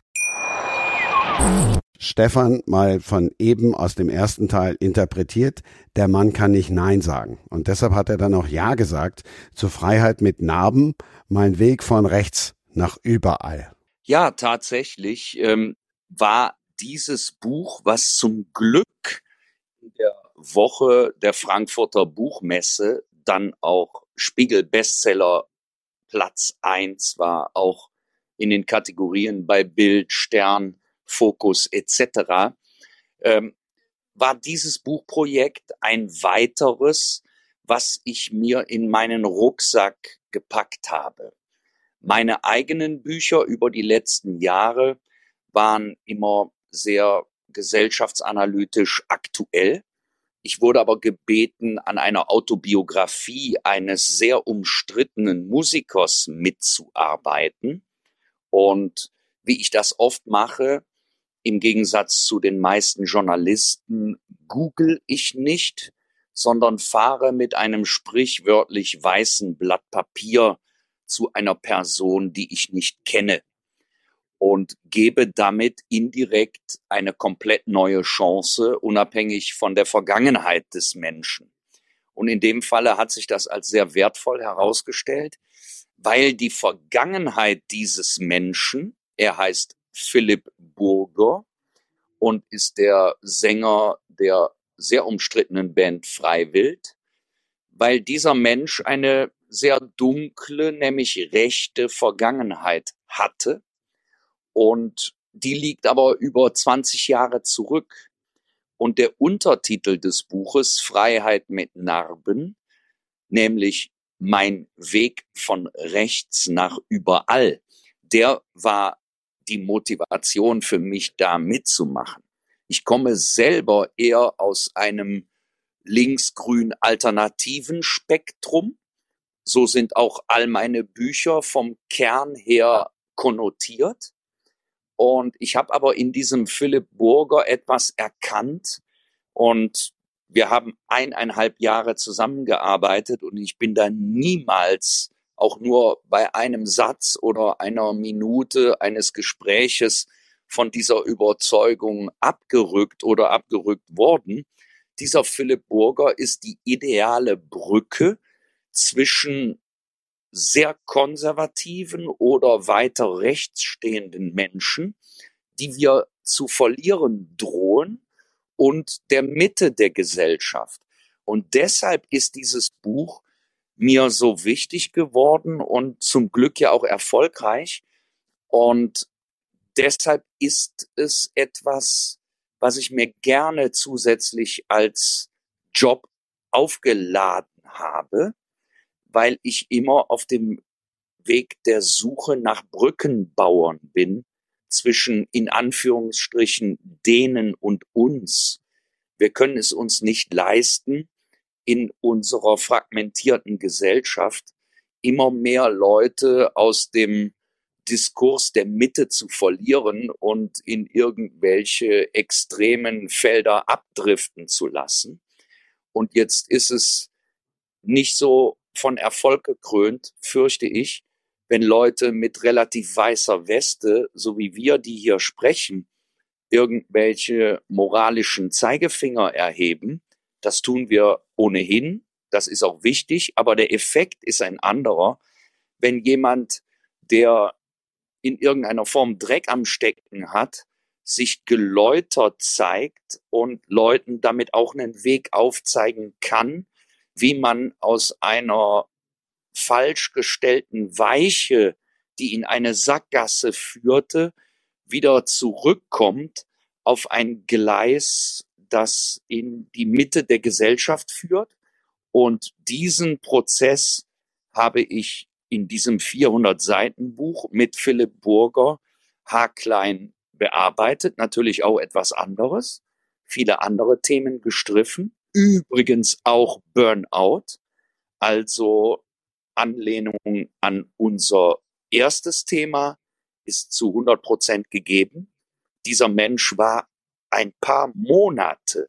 Stefan mal von eben aus dem ersten Teil interpretiert, der Mann kann nicht Nein sagen. Und deshalb hat er dann auch Ja gesagt zur Freiheit mit Narben, mein Weg von rechts nach überall. Ja, tatsächlich ähm, war dieses Buch, was zum Glück in der Woche der Frankfurter Buchmesse dann auch Spiegel Bestseller Platz eins war, auch in den Kategorien bei Bild, Stern, Fokus etc., ähm, war dieses Buchprojekt ein weiteres, was ich mir in meinen Rucksack gepackt habe. Meine eigenen Bücher über die letzten Jahre waren immer sehr gesellschaftsanalytisch aktuell. Ich wurde aber gebeten, an einer Autobiografie eines sehr umstrittenen Musikers mitzuarbeiten. Und wie ich das oft mache, im Gegensatz zu den meisten Journalisten, google ich nicht, sondern fahre mit einem sprichwörtlich weißen Blatt Papier zu einer Person, die ich nicht kenne und gebe damit indirekt eine komplett neue Chance, unabhängig von der Vergangenheit des Menschen. Und in dem Falle hat sich das als sehr wertvoll herausgestellt, weil die Vergangenheit dieses Menschen, er heißt Philipp Burger und ist der Sänger der sehr umstrittenen Band Freiwild, weil dieser Mensch eine sehr dunkle, nämlich rechte Vergangenheit hatte und die liegt aber über 20 Jahre zurück. Und der Untertitel des Buches Freiheit mit Narben, nämlich Mein Weg von rechts nach überall, der war die Motivation für mich, da mitzumachen. Ich komme selber eher aus einem linksgrün alternativen Spektrum. So sind auch all meine Bücher vom Kern her konnotiert. Und ich habe aber in diesem Philipp Burger etwas erkannt und wir haben eineinhalb Jahre zusammengearbeitet und ich bin da niemals auch nur bei einem Satz oder einer Minute eines Gespräches von dieser Überzeugung abgerückt oder abgerückt worden. Dieser Philipp Burger ist die ideale Brücke zwischen sehr konservativen oder weiter rechts stehenden Menschen, die wir zu verlieren drohen und der Mitte der Gesellschaft. Und deshalb ist dieses Buch mir so wichtig geworden und zum Glück ja auch erfolgreich. Und deshalb ist es etwas, was ich mir gerne zusätzlich als Job aufgeladen habe, weil ich immer auf dem Weg der Suche nach Brückenbauern bin zwischen in Anführungsstrichen denen und uns. Wir können es uns nicht leisten, in unserer fragmentierten Gesellschaft immer mehr Leute aus dem Diskurs der Mitte zu verlieren und in irgendwelche extremen Felder abdriften zu lassen. Und jetzt ist es nicht so von Erfolg gekrönt, fürchte ich, wenn Leute mit relativ weißer Weste, so wie wir, die hier sprechen, irgendwelche moralischen Zeigefinger erheben. Das tun wir ohnehin. Das ist auch wichtig. Aber der Effekt ist ein anderer. Wenn jemand, der in irgendeiner Form Dreck am Stecken hat, sich geläutert zeigt und Leuten damit auch einen Weg aufzeigen kann, wie man aus einer falsch gestellten Weiche, die in eine Sackgasse führte, wieder zurückkommt auf ein Gleis, das in die Mitte der Gesellschaft führt. Und diesen Prozess habe ich in diesem 400 Seiten Buch mit Philipp Burger haarklein bearbeitet, natürlich auch etwas anderes, viele andere Themen gestriffen. Übrigens auch Burnout, also Anlehnung an unser Erstes Thema ist zu 100 Prozent gegeben. Dieser Mensch war ein paar Monate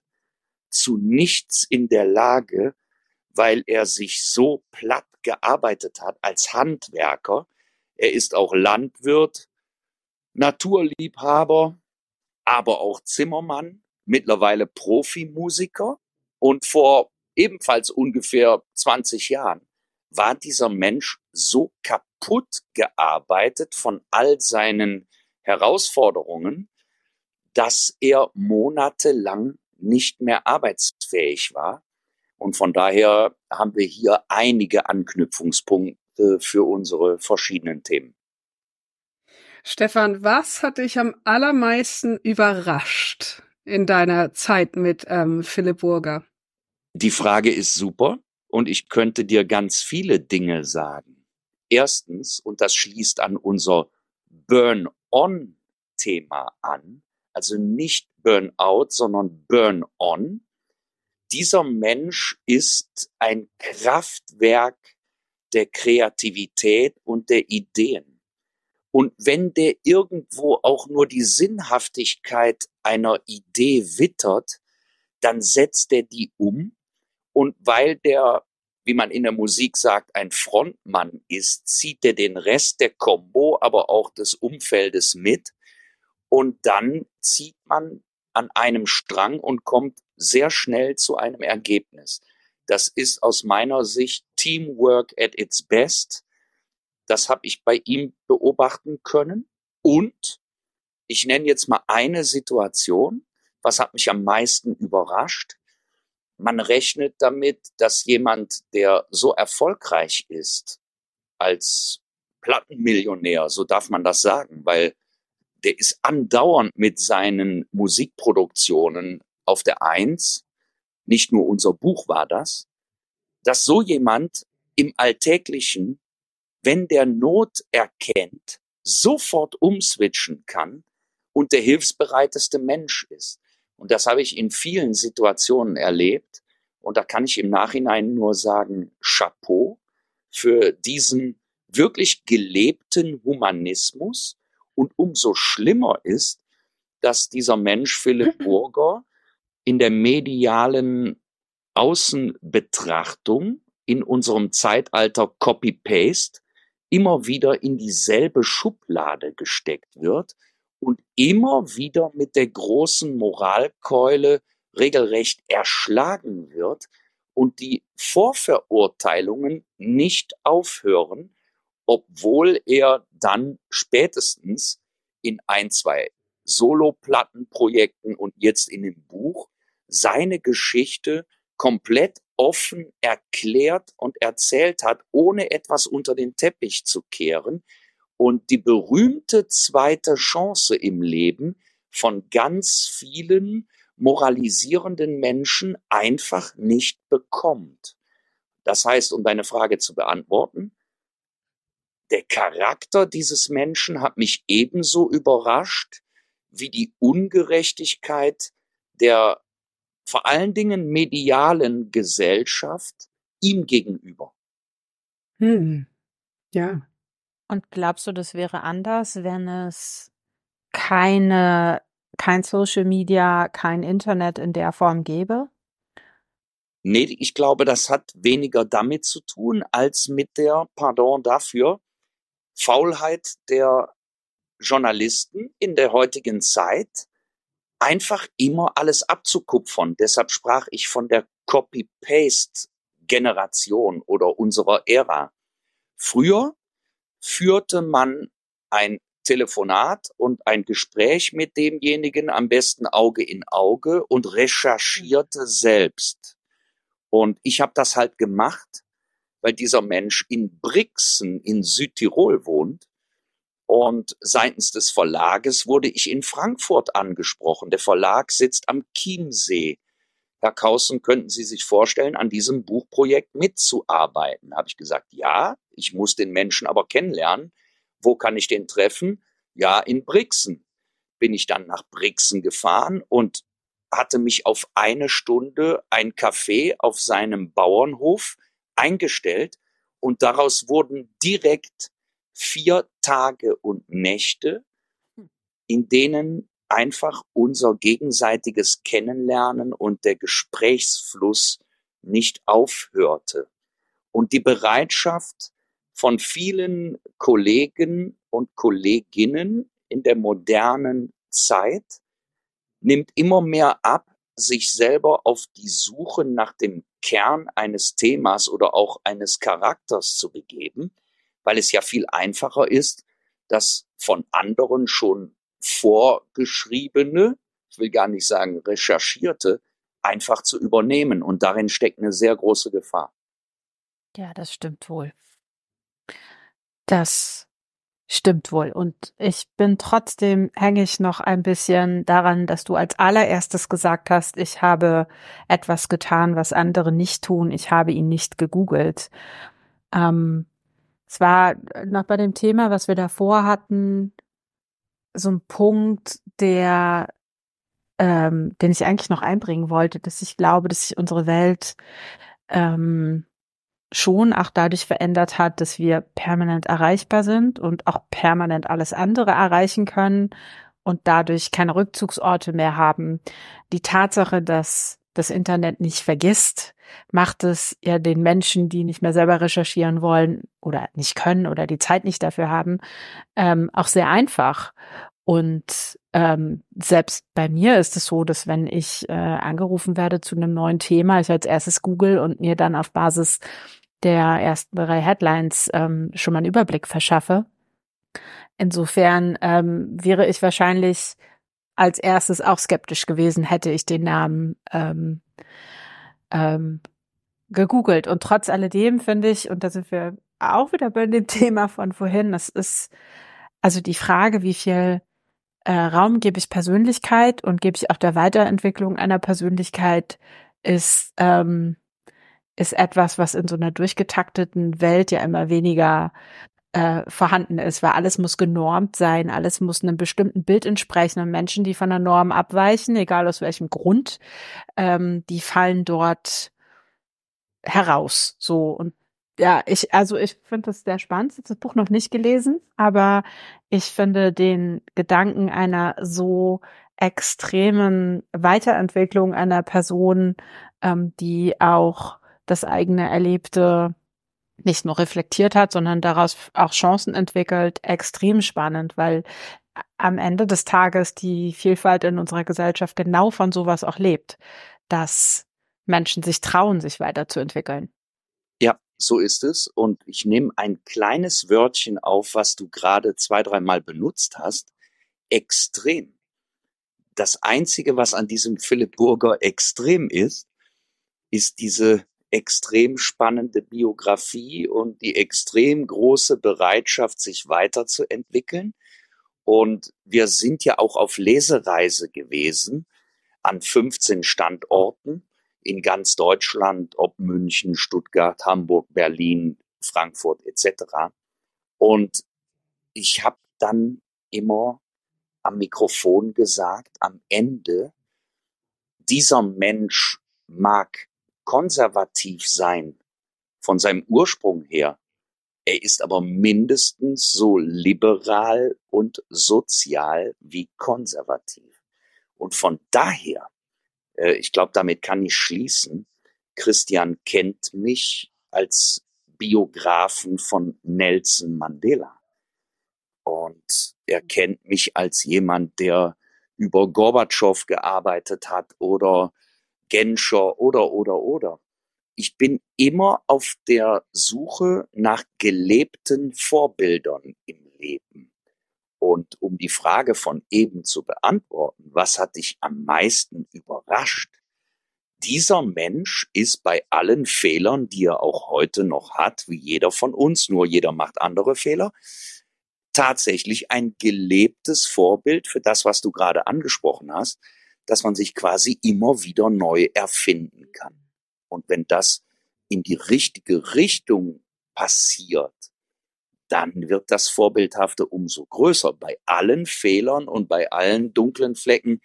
zu nichts in der Lage, weil er sich so platt gearbeitet hat als Handwerker. Er ist auch Landwirt, Naturliebhaber, aber auch Zimmermann, mittlerweile Profimusiker. Und vor ebenfalls ungefähr 20 Jahren war dieser Mensch so kaputt gearbeitet von all seinen Herausforderungen, dass er monatelang nicht mehr arbeitsfähig war. Und von daher haben wir hier einige Anknüpfungspunkte für unsere verschiedenen Themen. Stefan, was hat dich am allermeisten überrascht in deiner Zeit mit ähm, Philipp Burger? Die Frage ist super und ich könnte dir ganz viele Dinge sagen. Erstens, und das schließt an unser Burn-on-Thema an, also nicht Burnout, sondern Burn-on. Dieser Mensch ist ein Kraftwerk der Kreativität und der Ideen. Und wenn der irgendwo auch nur die Sinnhaftigkeit einer Idee wittert, dann setzt er die um. Und weil der, wie man in der Musik sagt, ein Frontmann ist, zieht er den Rest der Combo, aber auch des Umfeldes mit. Und dann zieht man an einem Strang und kommt sehr schnell zu einem Ergebnis. Das ist aus meiner Sicht Teamwork at its best. Das habe ich bei ihm beobachten können. Und ich nenne jetzt mal eine Situation, was hat mich am meisten überrascht. Man rechnet damit, dass jemand, der so erfolgreich ist als Plattenmillionär, so darf man das sagen, weil der ist andauernd mit seinen Musikproduktionen auf der Eins. Nicht nur unser Buch war das, dass so jemand im Alltäglichen, wenn der Not erkennt, sofort umswitchen kann und der hilfsbereiteste Mensch ist. Und das habe ich in vielen Situationen erlebt. Und da kann ich im Nachhinein nur sagen, Chapeau für diesen wirklich gelebten Humanismus und umso schlimmer ist, dass dieser Mensch Philipp Burger in der medialen Außenbetrachtung in unserem Zeitalter Copy-Paste immer wieder in dieselbe Schublade gesteckt wird und immer wieder mit der großen Moralkeule regelrecht erschlagen wird und die Vorverurteilungen nicht aufhören, obwohl er dann spätestens in ein, zwei Solo-Plattenprojekten und jetzt in dem Buch seine Geschichte komplett offen erklärt und erzählt hat, ohne etwas unter den Teppich zu kehren und die berühmte zweite Chance im Leben von ganz vielen moralisierenden Menschen einfach nicht bekommt. Das heißt, um deine Frage zu beantworten, der Charakter dieses Menschen hat mich ebenso überrascht wie die Ungerechtigkeit der vor allen Dingen medialen Gesellschaft ihm gegenüber. Hm. Ja. Und glaubst du, das wäre anders, wenn es keine, kein Social Media, kein Internet in der Form gäbe? Nee, ich glaube, das hat weniger damit zu tun, als mit der, pardon dafür, Faulheit der Journalisten in der heutigen Zeit, einfach immer alles abzukupfern. Deshalb sprach ich von der Copy-Paste-Generation oder unserer Ära. Früher führte man ein Telefonat und ein Gespräch mit demjenigen am besten Auge in Auge und recherchierte selbst. Und ich habe das halt gemacht weil dieser Mensch in Brixen in Südtirol wohnt. Und seitens des Verlages wurde ich in Frankfurt angesprochen. Der Verlag sitzt am Chiemsee. Herr Kausen, könnten Sie sich vorstellen, an diesem Buchprojekt mitzuarbeiten? Habe ich gesagt, ja, ich muss den Menschen aber kennenlernen. Wo kann ich den treffen? Ja, in Brixen. Bin ich dann nach Brixen gefahren und hatte mich auf eine Stunde ein Café auf seinem Bauernhof eingestellt und daraus wurden direkt vier Tage und Nächte, in denen einfach unser gegenseitiges Kennenlernen und der Gesprächsfluss nicht aufhörte. Und die Bereitschaft von vielen Kollegen und Kolleginnen in der modernen Zeit nimmt immer mehr ab, sich selber auf die Suche nach dem Kern eines Themas oder auch eines Charakters zu begeben, weil es ja viel einfacher ist, das von anderen schon vorgeschriebene, ich will gar nicht sagen recherchierte, einfach zu übernehmen. Und darin steckt eine sehr große Gefahr. Ja, das stimmt wohl. Das stimmt wohl. Und ich bin trotzdem, hänge ich noch ein bisschen daran, dass du als allererstes gesagt hast, ich habe etwas getan, was andere nicht tun. Ich habe ihn nicht gegoogelt. Ähm, es war noch bei dem Thema, was wir davor hatten, so ein Punkt, der, ähm, den ich eigentlich noch einbringen wollte, dass ich glaube, dass sich unsere Welt ähm, schon auch dadurch verändert hat, dass wir permanent erreichbar sind und auch permanent alles andere erreichen können und dadurch keine Rückzugsorte mehr haben. Die Tatsache, dass das Internet nicht vergisst, macht es ja den Menschen, die nicht mehr selber recherchieren wollen oder nicht können oder die Zeit nicht dafür haben, ähm, auch sehr einfach. Und ähm, selbst bei mir ist es so, dass wenn ich äh, angerufen werde zu einem neuen Thema, ich als erstes Google und mir dann auf Basis der ersten drei Headlines ähm, schon mal einen Überblick verschaffe. Insofern ähm, wäre ich wahrscheinlich als erstes auch skeptisch gewesen, hätte ich den Namen ähm, ähm, gegoogelt. Und trotz alledem finde ich, und da sind wir auch wieder bei dem Thema von vorhin, das ist also die Frage, wie viel äh, Raum gebe ich Persönlichkeit und gebe ich auch der Weiterentwicklung einer Persönlichkeit, ist, ähm, ist etwas, was in so einer durchgetakteten Welt ja immer weniger äh, vorhanden ist, weil alles muss genormt sein, alles muss einem bestimmten Bild entsprechen und Menschen, die von der Norm abweichen, egal aus welchem Grund, ähm, die fallen dort heraus. So und ja, ich, also ich finde das sehr spannend. Ich habe das Buch noch nicht gelesen, aber ich finde den Gedanken einer so extremen Weiterentwicklung einer Person, ähm, die auch das eigene Erlebte nicht nur reflektiert hat, sondern daraus auch Chancen entwickelt, extrem spannend, weil am Ende des Tages die Vielfalt in unserer Gesellschaft genau von sowas auch lebt, dass Menschen sich trauen, sich weiterzuentwickeln. Ja, so ist es. Und ich nehme ein kleines Wörtchen auf, was du gerade zwei, dreimal benutzt hast. Extrem. Das Einzige, was an diesem Philipp Burger extrem ist, ist diese extrem spannende Biografie und die extrem große Bereitschaft, sich weiterzuentwickeln. Und wir sind ja auch auf Lesereise gewesen an 15 Standorten in ganz Deutschland, ob München, Stuttgart, Hamburg, Berlin, Frankfurt etc. Und ich habe dann immer am Mikrofon gesagt, am Ende, dieser Mensch mag konservativ sein von seinem Ursprung her. Er ist aber mindestens so liberal und sozial wie konservativ. Und von daher äh, ich glaube, damit kann ich schließen. Christian kennt mich als Biografen von Nelson Mandela. Und er kennt mich als jemand, der über Gorbatschow gearbeitet hat oder Genscher oder, oder, oder. Ich bin immer auf der Suche nach gelebten Vorbildern im Leben. Und um die Frage von eben zu beantworten, was hat dich am meisten überrascht? Dieser Mensch ist bei allen Fehlern, die er auch heute noch hat, wie jeder von uns, nur jeder macht andere Fehler, tatsächlich ein gelebtes Vorbild für das, was du gerade angesprochen hast, dass man sich quasi immer wieder neu erfinden kann. Und wenn das in die richtige Richtung passiert, dann wird das Vorbildhafte umso größer bei allen Fehlern und bei allen dunklen Flecken,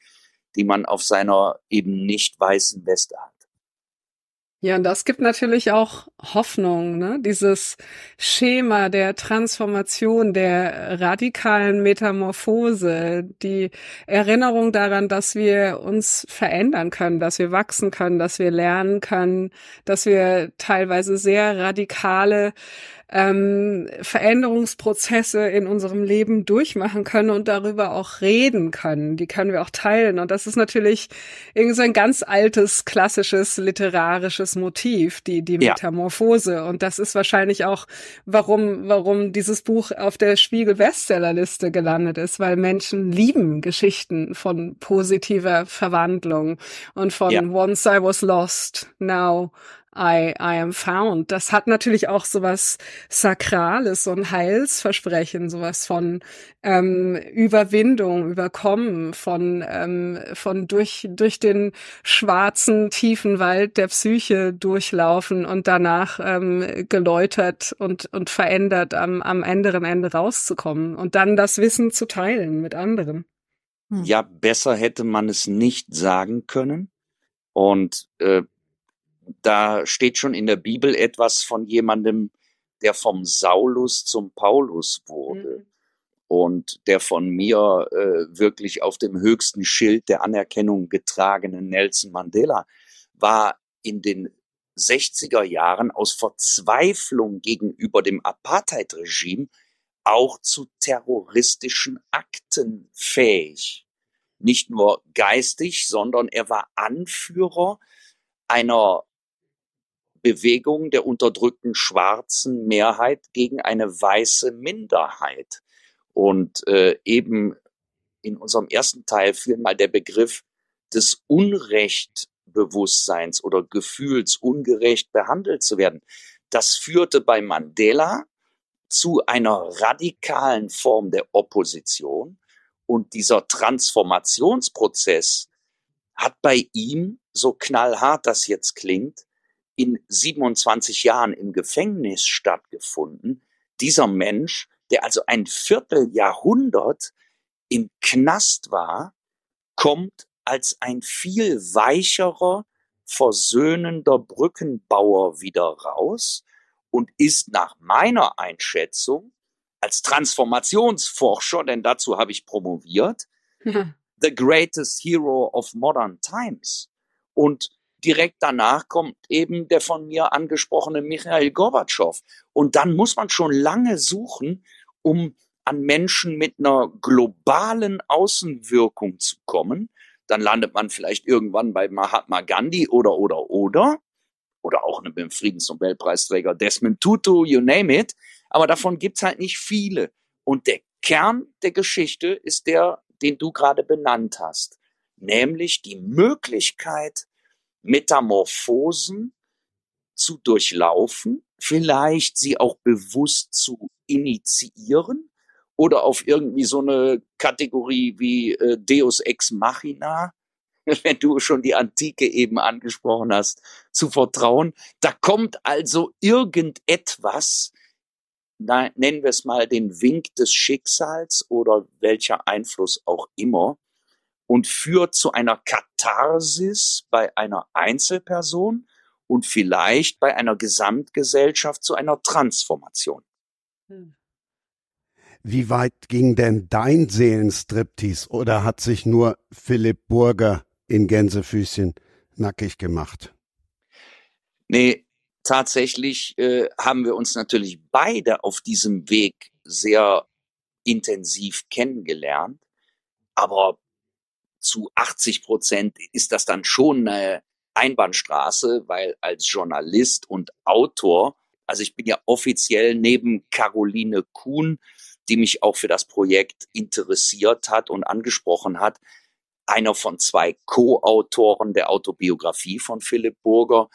die man auf seiner eben nicht weißen Weste hat. Ja, und das gibt natürlich auch Hoffnung, ne? Dieses Schema der Transformation, der radikalen Metamorphose, die Erinnerung daran, dass wir uns verändern können, dass wir wachsen können, dass wir lernen können, dass wir teilweise sehr radikale ähm, Veränderungsprozesse in unserem Leben durchmachen können und darüber auch reden können. Die können wir auch teilen. Und das ist natürlich irgendwie so ein ganz altes, klassisches, literarisches Motiv, die, die Metamorphose. Ja. Und das ist wahrscheinlich auch, warum, warum dieses Buch auf der Spiegel-Bestsellerliste gelandet ist, weil Menschen lieben Geschichten von positiver Verwandlung und von ja. Once I was lost, now I, I am found. Das hat natürlich auch sowas Sakrales, so ein Heilsversprechen, sowas von ähm, Überwindung, Überkommen, von, ähm, von durch, durch den schwarzen, tiefen Wald der Psyche durchlaufen und danach ähm, geläutert und, und verändert am, am anderen Ende rauszukommen und dann das Wissen zu teilen mit anderen. Hm. Ja, besser hätte man es nicht sagen können. Und äh, da steht schon in der Bibel etwas von jemandem, der vom Saulus zum Paulus wurde. Mhm. Und der von mir äh, wirklich auf dem höchsten Schild der Anerkennung getragenen Nelson Mandela war in den 60er Jahren aus Verzweiflung gegenüber dem Apartheid-Regime auch zu terroristischen Akten fähig. Nicht nur geistig, sondern er war Anführer einer Bewegung der unterdrückten schwarzen Mehrheit gegen eine weiße Minderheit. Und äh, eben in unserem ersten Teil fiel mal der Begriff des Unrechtbewusstseins oder Gefühls, ungerecht behandelt zu werden. Das führte bei Mandela zu einer radikalen Form der Opposition. Und dieser Transformationsprozess hat bei ihm, so knallhart das jetzt klingt, in 27 Jahren im Gefängnis stattgefunden. Dieser Mensch, der also ein Vierteljahrhundert im Knast war, kommt als ein viel weicherer, versöhnender Brückenbauer wieder raus und ist nach meiner Einschätzung als Transformationsforscher, denn dazu habe ich promoviert, the greatest hero of modern times. Und direkt danach kommt eben der von mir angesprochene Michael Gorbatschow. Und dann muss man schon lange suchen, um an Menschen mit einer globalen Außenwirkung zu kommen. Dann landet man vielleicht irgendwann bei Mahatma Gandhi oder, oder, oder. Oder auch mit dem Friedensnobelpreisträger Desmond Tutu, you name it. Aber davon gibt's halt nicht viele. Und der Kern der Geschichte ist der, den du gerade benannt hast. Nämlich die Möglichkeit, Metamorphosen zu durchlaufen, vielleicht sie auch bewusst zu initiieren oder auf irgendwie so eine Kategorie wie äh, Deus ex machina, wenn du schon die Antike eben angesprochen hast, zu vertrauen. Da kommt also irgendetwas, nennen wir es mal den Wink des Schicksals oder welcher Einfluss auch immer, und führt zu einer Katharsis bei einer Einzelperson und vielleicht bei einer Gesamtgesellschaft zu einer Transformation. Hm. Wie weit ging denn dein Seelenstriptease oder hat sich nur Philipp Burger in Gänsefüßchen nackig gemacht? Nee, tatsächlich äh, haben wir uns natürlich beide auf diesem Weg sehr intensiv kennengelernt. Aber zu 80 Prozent ist das dann schon eine Einbahnstraße, weil als Journalist und Autor, also ich bin ja offiziell neben Caroline Kuhn, die mich auch für das Projekt interessiert hat und angesprochen hat, einer von zwei Co-Autoren der Autobiografie von Philipp Burger.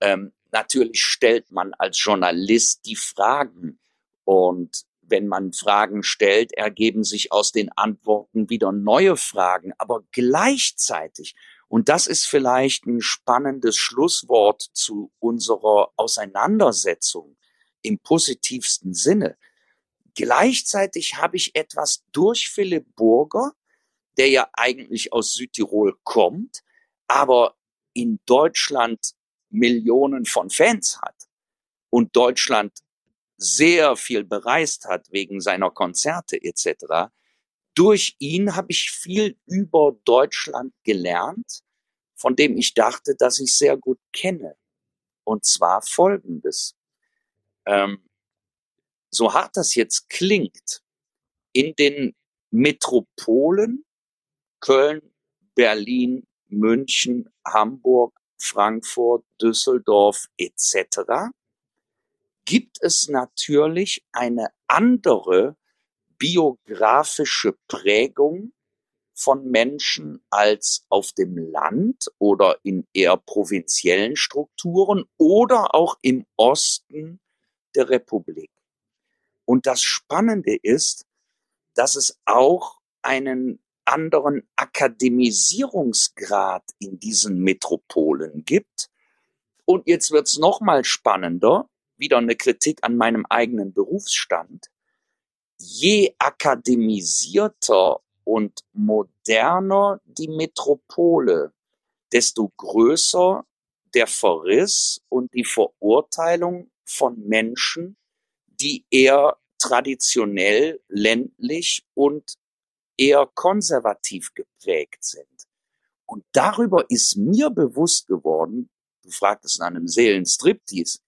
Ähm, natürlich stellt man als Journalist die Fragen und wenn man Fragen stellt, ergeben sich aus den Antworten wieder neue Fragen, aber gleichzeitig, und das ist vielleicht ein spannendes Schlusswort zu unserer Auseinandersetzung im positivsten Sinne, gleichzeitig habe ich etwas durch Philipp Burger, der ja eigentlich aus Südtirol kommt, aber in Deutschland Millionen von Fans hat und Deutschland sehr viel bereist hat wegen seiner Konzerte etc. Durch ihn habe ich viel über Deutschland gelernt, von dem ich dachte, dass ich sehr gut kenne. Und zwar Folgendes. Ähm, so hart das jetzt klingt, in den Metropolen Köln, Berlin, München, Hamburg, Frankfurt, Düsseldorf etc. gibt es natürlich eine andere biografische Prägung von Menschen als auf dem Land oder in eher provinziellen Strukturen oder auch im Osten der Republik. Und das Spannende ist, dass es auch einen anderen Akademisierungsgrad in diesen Metropolen gibt. Und jetzt wird's noch mal spannender, wieder eine Kritik an meinem eigenen Berufsstand. Je akademisierter und moderner die Metropole, desto größer der Verriss und die Verurteilung von Menschen, die eher traditionell ländlich und eher konservativ geprägt sind. Und darüber ist mir bewusst geworden, du fragtest nach einem Seelenstriptease,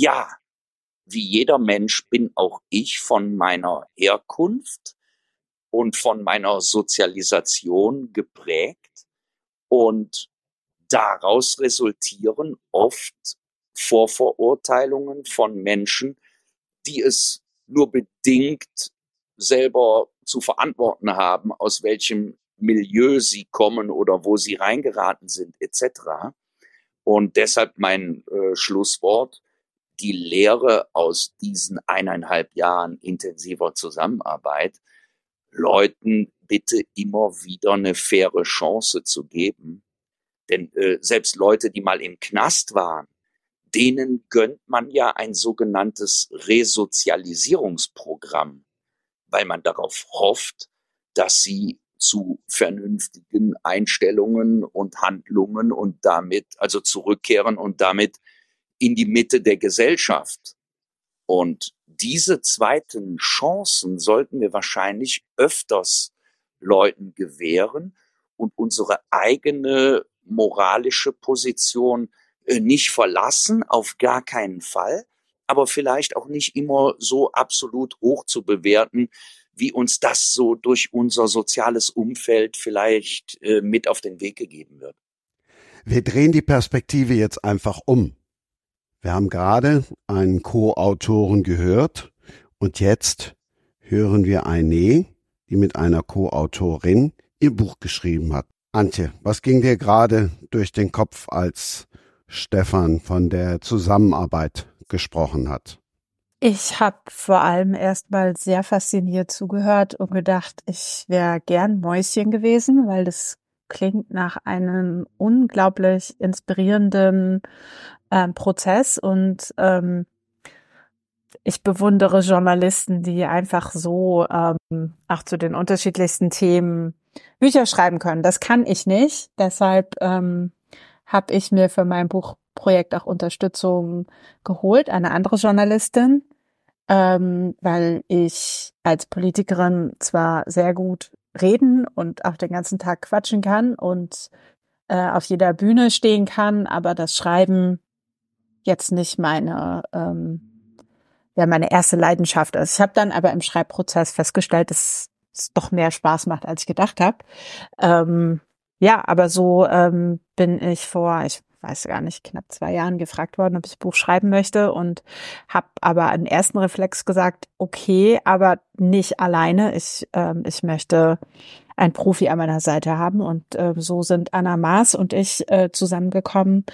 ja, wie jeder Mensch bin auch ich von meiner Herkunft und von meiner Sozialisation geprägt und daraus resultieren oft Vorverurteilungen von Menschen, die es nur bedingt selber zu verantworten haben, aus welchem Milieu sie kommen oder wo sie reingeraten sind, etc. Und deshalb mein äh, Schlusswort, die Lehre aus diesen eineinhalb Jahren intensiver Zusammenarbeit, Leuten bitte immer wieder eine faire Chance zu geben. Denn äh, selbst Leute, die mal im Knast waren, denen gönnt man ja ein sogenanntes Resozialisierungsprogramm weil man darauf hofft, dass sie zu vernünftigen Einstellungen und Handlungen und damit, also zurückkehren und damit in die Mitte der Gesellschaft. Und diese zweiten Chancen sollten wir wahrscheinlich öfters Leuten gewähren und unsere eigene moralische Position äh, nicht verlassen, auf gar keinen Fall, aber vielleicht auch nicht immer so absolut hoch zu bewerten, wie uns das so durch unser soziales Umfeld vielleicht äh, mit auf den Weg gegeben wird. Wir drehen die Perspektive jetzt einfach um. Wir haben gerade einen Co-Autoren gehört und jetzt hören wir eine, die mit einer Co-Autorin ihr Buch geschrieben hat. Antje, was ging dir gerade durch den Kopf, als Stefan von der Zusammenarbeit gesprochen hat? Ich habe vor allem erstmal sehr fasziniert zugehört und gedacht, ich wäre gern Mäuschen gewesen, weil das klingt nach einem unglaublich inspirierenden ähm, Prozess und ähm, ich bewundere Journalisten, die einfach so ähm, auch zu den unterschiedlichsten Themen Bücher schreiben können. Das kann ich nicht. Deshalb ähm, habe ich mir für mein Buch Projekt auch Unterstützung geholt, eine andere Journalistin, ähm, weil ich als Politikerin zwar sehr gut reden und auch den ganzen Tag quatschen kann und äh, auf jeder Bühne stehen kann, aber das Schreiben jetzt nicht meine ähm, ja meine erste Leidenschaft ist. Ich habe dann aber im Schreibprozess festgestellt, dass es doch mehr Spaß macht, als ich gedacht habe. Ähm, ja, aber so ähm, bin ich vor, ich weiß gar nicht, knapp zwei Jahren gefragt worden, ob ich Buch schreiben möchte und habe aber einen ersten Reflex gesagt, okay, aber nicht alleine. Ich, ähm, ich möchte ein Profi an meiner Seite haben und äh, so sind Anna Maas und ich äh, zusammengekommen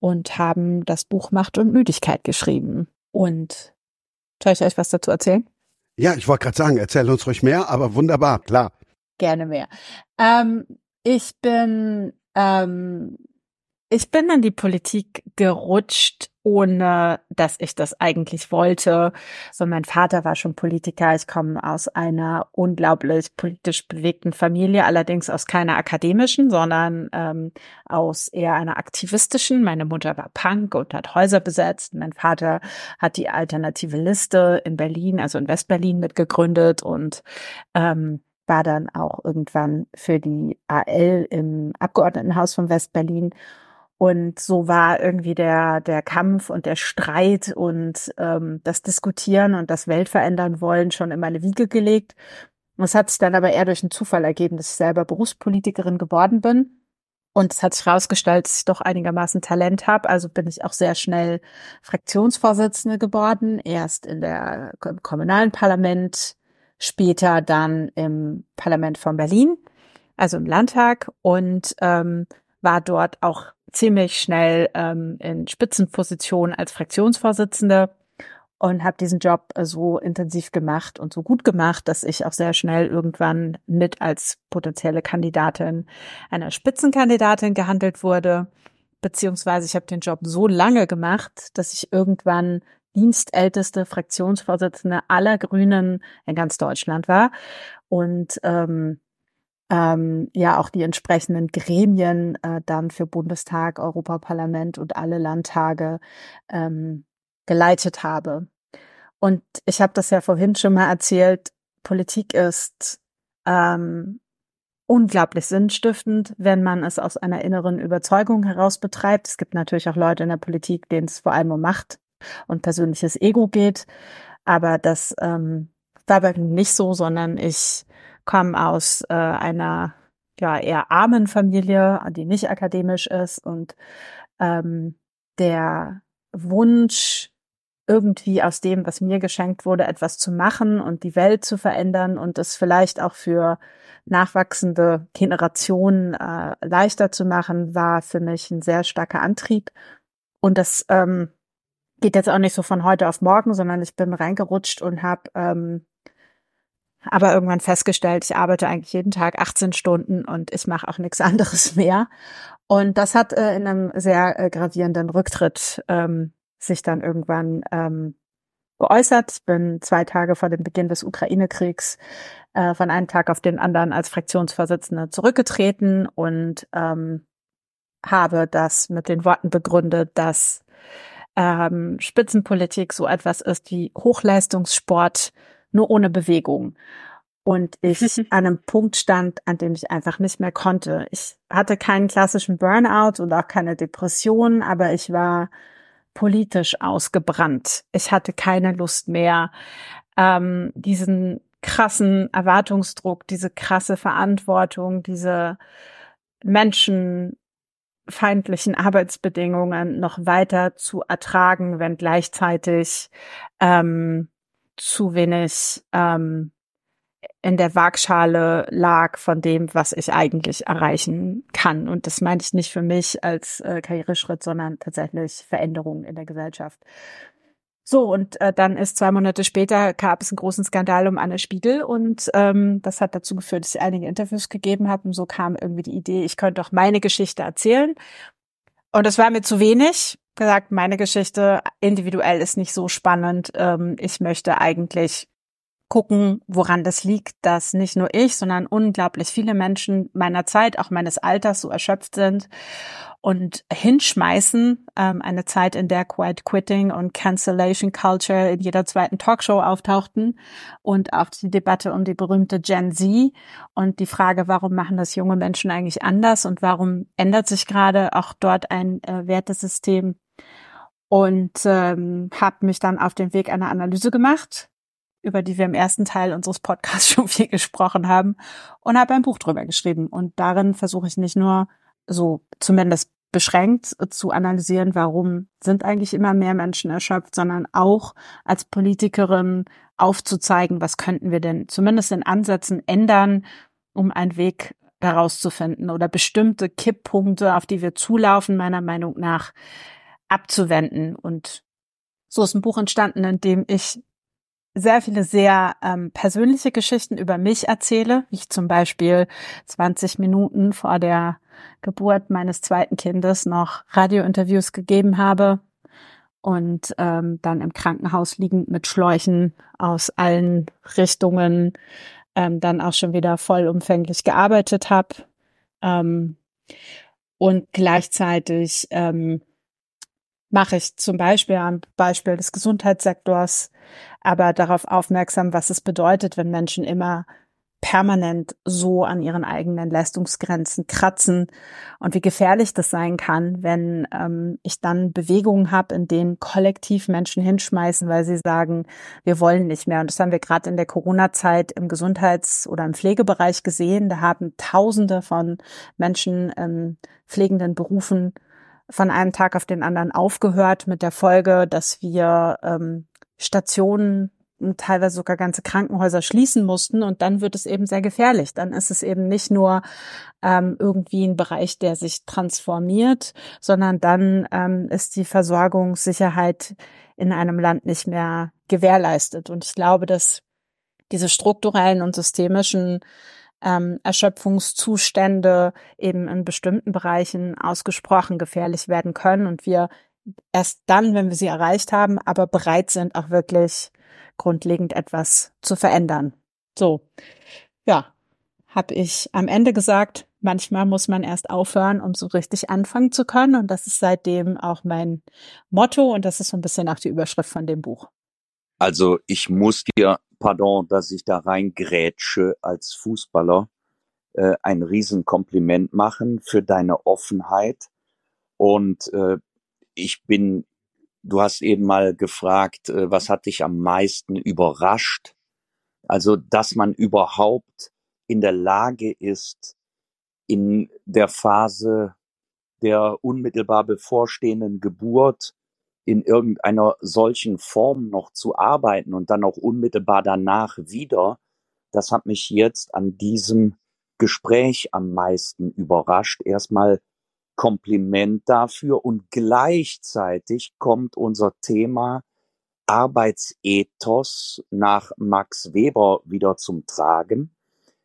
und haben das Buch Macht und Müdigkeit geschrieben. Und soll ich euch was dazu erzählen? Ja, ich wollte gerade sagen, erzähl uns ruhig mehr, aber wunderbar, klar. Gerne mehr. Ähm, ich bin ähm, ich bin in die Politik gerutscht ohne dass ich das eigentlich wollte. So, mein Vater war schon Politiker. Ich komme aus einer unglaublich politisch bewegten Familie, allerdings aus keiner akademischen, sondern ähm, aus eher einer aktivistischen. Meine Mutter war Punk und hat Häuser besetzt. Mein Vater hat die alternative Liste in Berlin, also in Westberlin mitgegründet und ähm, war dann auch irgendwann für die AL im Abgeordnetenhaus von Westberlin. Und so war irgendwie der, der Kampf und der Streit und ähm, das Diskutieren und das Weltverändern wollen schon in meine Wiege gelegt. Und es hat sich dann aber eher durch einen Zufall ergeben, dass ich selber Berufspolitikerin geworden bin. Und es hat sich herausgestellt, dass ich doch einigermaßen Talent habe. Also bin ich auch sehr schnell Fraktionsvorsitzende geworden. Erst in der im kommunalen Parlament, später dann im Parlament von Berlin, also im Landtag. Und ähm, war dort auch ziemlich schnell ähm, in Spitzenposition als Fraktionsvorsitzende und habe diesen Job äh, so intensiv gemacht und so gut gemacht, dass ich auch sehr schnell irgendwann mit als potenzielle Kandidatin einer Spitzenkandidatin gehandelt wurde. Beziehungsweise ich habe den Job so lange gemacht, dass ich irgendwann dienstälteste Fraktionsvorsitzende aller Grünen in ganz Deutschland war. Und ähm, ähm, ja auch die entsprechenden Gremien äh, dann für Bundestag, Europaparlament und alle Landtage ähm, geleitet habe. Und ich habe das ja vorhin schon mal erzählt, Politik ist ähm, unglaublich sinnstiftend, wenn man es aus einer inneren Überzeugung heraus betreibt. Es gibt natürlich auch Leute in der Politik, denen es vor allem um Macht und persönliches Ego geht. Aber das ähm, war bei mir nicht so, sondern ich komme aus äh, einer ja eher armen Familie, die nicht akademisch ist und ähm, der Wunsch irgendwie aus dem, was mir geschenkt wurde, etwas zu machen und die Welt zu verändern und es vielleicht auch für nachwachsende Generationen äh, leichter zu machen, war für mich ein sehr starker Antrieb. Und das ähm, geht jetzt auch nicht so von heute auf morgen, sondern ich bin reingerutscht und habe ähm, aber irgendwann festgestellt, ich arbeite eigentlich jeden Tag 18 Stunden und ich mache auch nichts anderes mehr. Und das hat äh, in einem sehr äh, gravierenden Rücktritt ähm, sich dann irgendwann ähm, geäußert. Ich bin zwei Tage vor dem Beginn des Ukraine-Kriegs äh, von einem Tag auf den anderen als Fraktionsvorsitzende zurückgetreten und ähm, habe das mit den Worten begründet, dass ähm, Spitzenpolitik so etwas ist wie Hochleistungssport nur ohne Bewegung. Und ich an einem Punkt stand, an dem ich einfach nicht mehr konnte. Ich hatte keinen klassischen Burnout und auch keine Depression, aber ich war politisch ausgebrannt. Ich hatte keine Lust mehr, ähm, diesen krassen Erwartungsdruck, diese krasse Verantwortung, diese menschenfeindlichen Arbeitsbedingungen noch weiter zu ertragen, wenn gleichzeitig ähm, zu wenig ähm, in der Waagschale lag von dem, was ich eigentlich erreichen kann. Und das meine ich nicht für mich als äh, Karriereschritt, sondern tatsächlich Veränderungen in der Gesellschaft. So, und äh, dann ist zwei Monate später gab es einen großen Skandal um Anne Spiegel und ähm, das hat dazu geführt, dass ich einige Interviews gegeben habe und so kam irgendwie die Idee, ich könnte auch meine Geschichte erzählen. Und das war mir zu wenig gesagt, meine Geschichte individuell ist nicht so spannend. Ähm, ich möchte eigentlich gucken, woran das liegt, dass nicht nur ich, sondern unglaublich viele Menschen meiner Zeit, auch meines Alters, so erschöpft sind und hinschmeißen. Ähm, eine Zeit, in der Quiet Quitting und Cancellation Culture in jeder zweiten Talkshow auftauchten und auch die Debatte um die berühmte Gen Z und die Frage, warum machen das junge Menschen eigentlich anders und warum ändert sich gerade auch dort ein äh, Wertesystem und ähm, habe mich dann auf den Weg einer Analyse gemacht, über die wir im ersten Teil unseres Podcasts schon viel gesprochen haben und habe ein Buch drüber geschrieben. Und darin versuche ich nicht nur so zumindest beschränkt zu analysieren, warum sind eigentlich immer mehr Menschen erschöpft, sondern auch als Politikerin aufzuzeigen, was könnten wir denn zumindest in Ansätzen ändern, um einen Weg daraus zu finden oder bestimmte Kipppunkte, auf die wir zulaufen, meiner Meinung nach, abzuwenden. Und so ist ein Buch entstanden, in dem ich sehr viele sehr ähm, persönliche Geschichten über mich erzähle, wie ich zum Beispiel 20 Minuten vor der Geburt meines zweiten Kindes noch Radiointerviews gegeben habe und ähm, dann im Krankenhaus liegend mit Schläuchen aus allen Richtungen ähm, dann auch schon wieder vollumfänglich gearbeitet habe. Ähm, und gleichzeitig ähm, mache ich zum Beispiel am Beispiel des Gesundheitssektors aber darauf aufmerksam, was es bedeutet, wenn Menschen immer permanent so an ihren eigenen Leistungsgrenzen kratzen und wie gefährlich das sein kann, wenn ähm, ich dann Bewegungen habe, in denen kollektiv Menschen hinschmeißen, weil sie sagen, wir wollen nicht mehr. Und das haben wir gerade in der Corona-Zeit im Gesundheits- oder im Pflegebereich gesehen. Da haben Tausende von Menschen in pflegenden Berufen von einem Tag auf den anderen aufgehört mit der Folge, dass wir ähm, Stationen teilweise sogar ganze Krankenhäuser schließen mussten und dann wird es eben sehr gefährlich. Dann ist es eben nicht nur ähm, irgendwie ein Bereich, der sich transformiert, sondern dann ähm, ist die Versorgungssicherheit in einem Land nicht mehr gewährleistet. Und ich glaube, dass diese strukturellen und systemischen ähm, Erschöpfungszustände eben in bestimmten Bereichen ausgesprochen gefährlich werden können und wir erst dann, wenn wir sie erreicht haben, aber bereit sind, auch wirklich grundlegend etwas zu verändern. So, ja, habe ich am Ende gesagt, manchmal muss man erst aufhören, um so richtig anfangen zu können. Und das ist seitdem auch mein Motto und das ist so ein bisschen auch die Überschrift von dem Buch. Also ich muss dir, pardon, dass ich da reingrätsche als Fußballer, äh, ein Riesenkompliment machen für deine Offenheit. Und äh, ich bin du hast eben mal gefragt, äh, was hat dich am meisten überrascht? Also, dass man überhaupt in der Lage ist, in der Phase der unmittelbar bevorstehenden Geburt in irgendeiner solchen Form noch zu arbeiten und dann auch unmittelbar danach wieder, das hat mich jetzt an diesem Gespräch am meisten überrascht. Erstmal Kompliment dafür und gleichzeitig kommt unser Thema Arbeitsethos nach Max Weber wieder zum Tragen.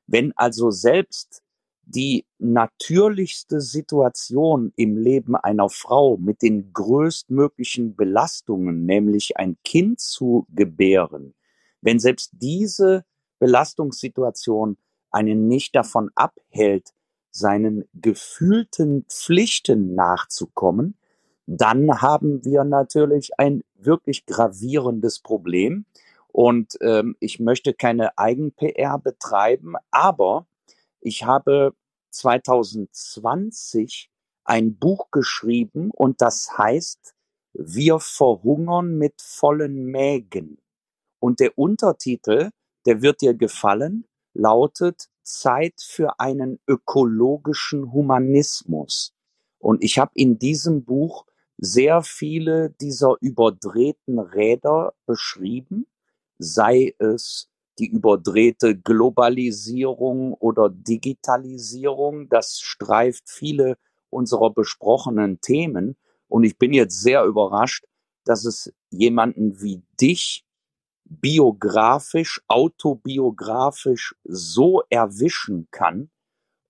Wenn also selbst die natürlichste Situation im Leben einer Frau mit den größtmöglichen Belastungen, nämlich ein Kind zu gebären, wenn selbst diese Belastungssituation einen nicht davon abhält, seinen gefühlten Pflichten nachzukommen, dann haben wir natürlich ein wirklich gravierendes Problem. Und ähm, ich möchte keine Eigen-PR betreiben, aber ich habe 2020 ein Buch geschrieben und das heißt Wir verhungern mit vollen Mägen. Und der Untertitel, der wird dir gefallen, lautet Zeit für einen ökologischen Humanismus. Und ich habe in diesem Buch sehr viele dieser überdrehten Räder beschrieben, sei es die überdrehte Globalisierung oder Digitalisierung. Das streift viele unserer besprochenen Themen. Und ich bin jetzt sehr überrascht, dass es jemanden wie dich biografisch, autobiografisch so erwischen kann.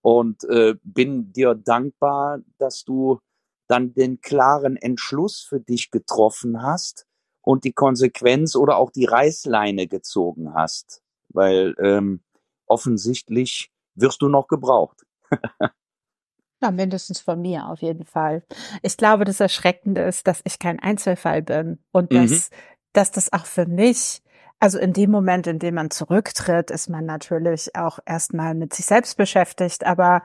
Und äh, bin dir dankbar, dass du dann den klaren Entschluss für dich getroffen hast und die Konsequenz oder auch die Reißleine gezogen hast. Weil ähm, offensichtlich wirst du noch gebraucht. Ja, mindestens von mir auf jeden Fall. Ich glaube, das Erschreckende ist, dass ich kein Einzelfall bin und mhm. dass, dass das auch für mich also in dem Moment, in dem man zurücktritt, ist man natürlich auch erstmal mit sich selbst beschäftigt, aber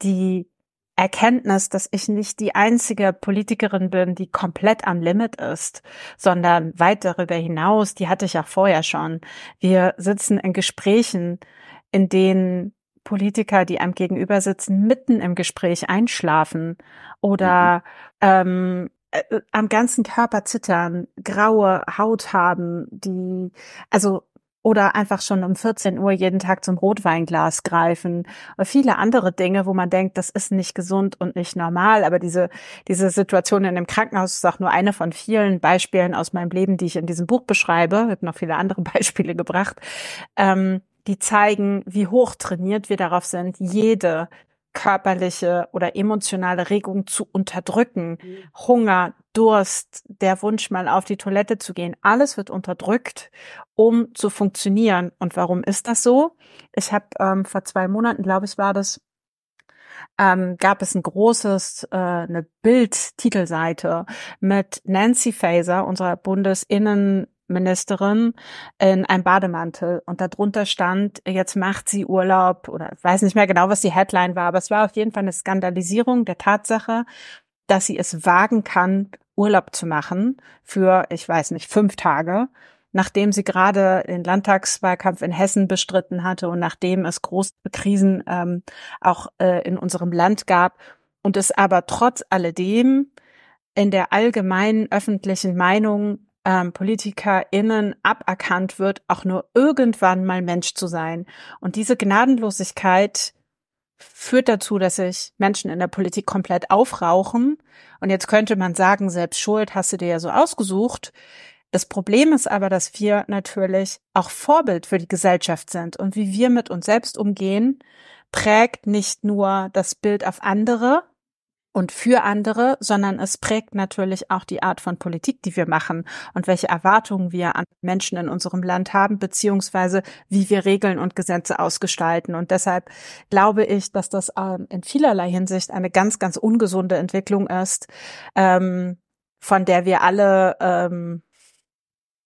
die Erkenntnis, dass ich nicht die einzige Politikerin bin, die komplett am Limit ist, sondern weit darüber hinaus, die hatte ich auch vorher schon. Wir sitzen in Gesprächen, in denen Politiker, die einem gegenüber sitzen, mitten im Gespräch einschlafen oder mhm. ähm, äh, äh, am ganzen Körper zittern, graue Haut haben, die, also, oder einfach schon um 14 Uhr jeden Tag zum Rotweinglas greifen. Und viele andere Dinge, wo man denkt, das ist nicht gesund und nicht normal. Aber diese, diese Situation in dem Krankenhaus ist auch nur eine von vielen Beispielen aus meinem Leben, die ich in diesem Buch beschreibe. Ich habe noch viele andere Beispiele gebracht. Ähm, die zeigen, wie hoch trainiert wir darauf sind, jede körperliche oder emotionale Regung zu unterdrücken. Mhm. Hunger, Durst, der Wunsch mal auf die Toilette zu gehen, alles wird unterdrückt, um zu funktionieren. Und warum ist das so? Ich habe ähm, vor zwei Monaten, glaube ich, war das, ähm, gab es ein großes, äh, eine Bild-Titelseite mit Nancy Faeser, unserer Bundesinnenministerin in einem Bademantel. Und darunter stand, jetzt macht sie Urlaub oder weiß nicht mehr genau, was die Headline war, aber es war auf jeden Fall eine Skandalisierung der Tatsache, dass sie es wagen kann, Urlaub zu machen für, ich weiß nicht, fünf Tage nachdem sie gerade den Landtagswahlkampf in Hessen bestritten hatte und nachdem es große Krisen ähm, auch äh, in unserem Land gab und es aber trotz alledem in der allgemeinen öffentlichen Meinung ähm, PolitikerInnen aberkannt wird, auch nur irgendwann mal Mensch zu sein. Und diese Gnadenlosigkeit führt dazu, dass sich Menschen in der Politik komplett aufrauchen. Und jetzt könnte man sagen, selbst schuld hast du dir ja so ausgesucht. Das Problem ist aber, dass wir natürlich auch Vorbild für die Gesellschaft sind und wie wir mit uns selbst umgehen, prägt nicht nur das Bild auf andere und für andere, sondern es prägt natürlich auch die Art von Politik, die wir machen und welche Erwartungen wir an Menschen in unserem Land haben, beziehungsweise wie wir Regeln und Gesetze ausgestalten. Und deshalb glaube ich, dass das ähm, in vielerlei Hinsicht eine ganz, ganz ungesunde Entwicklung ist, ähm, von der wir alle ähm,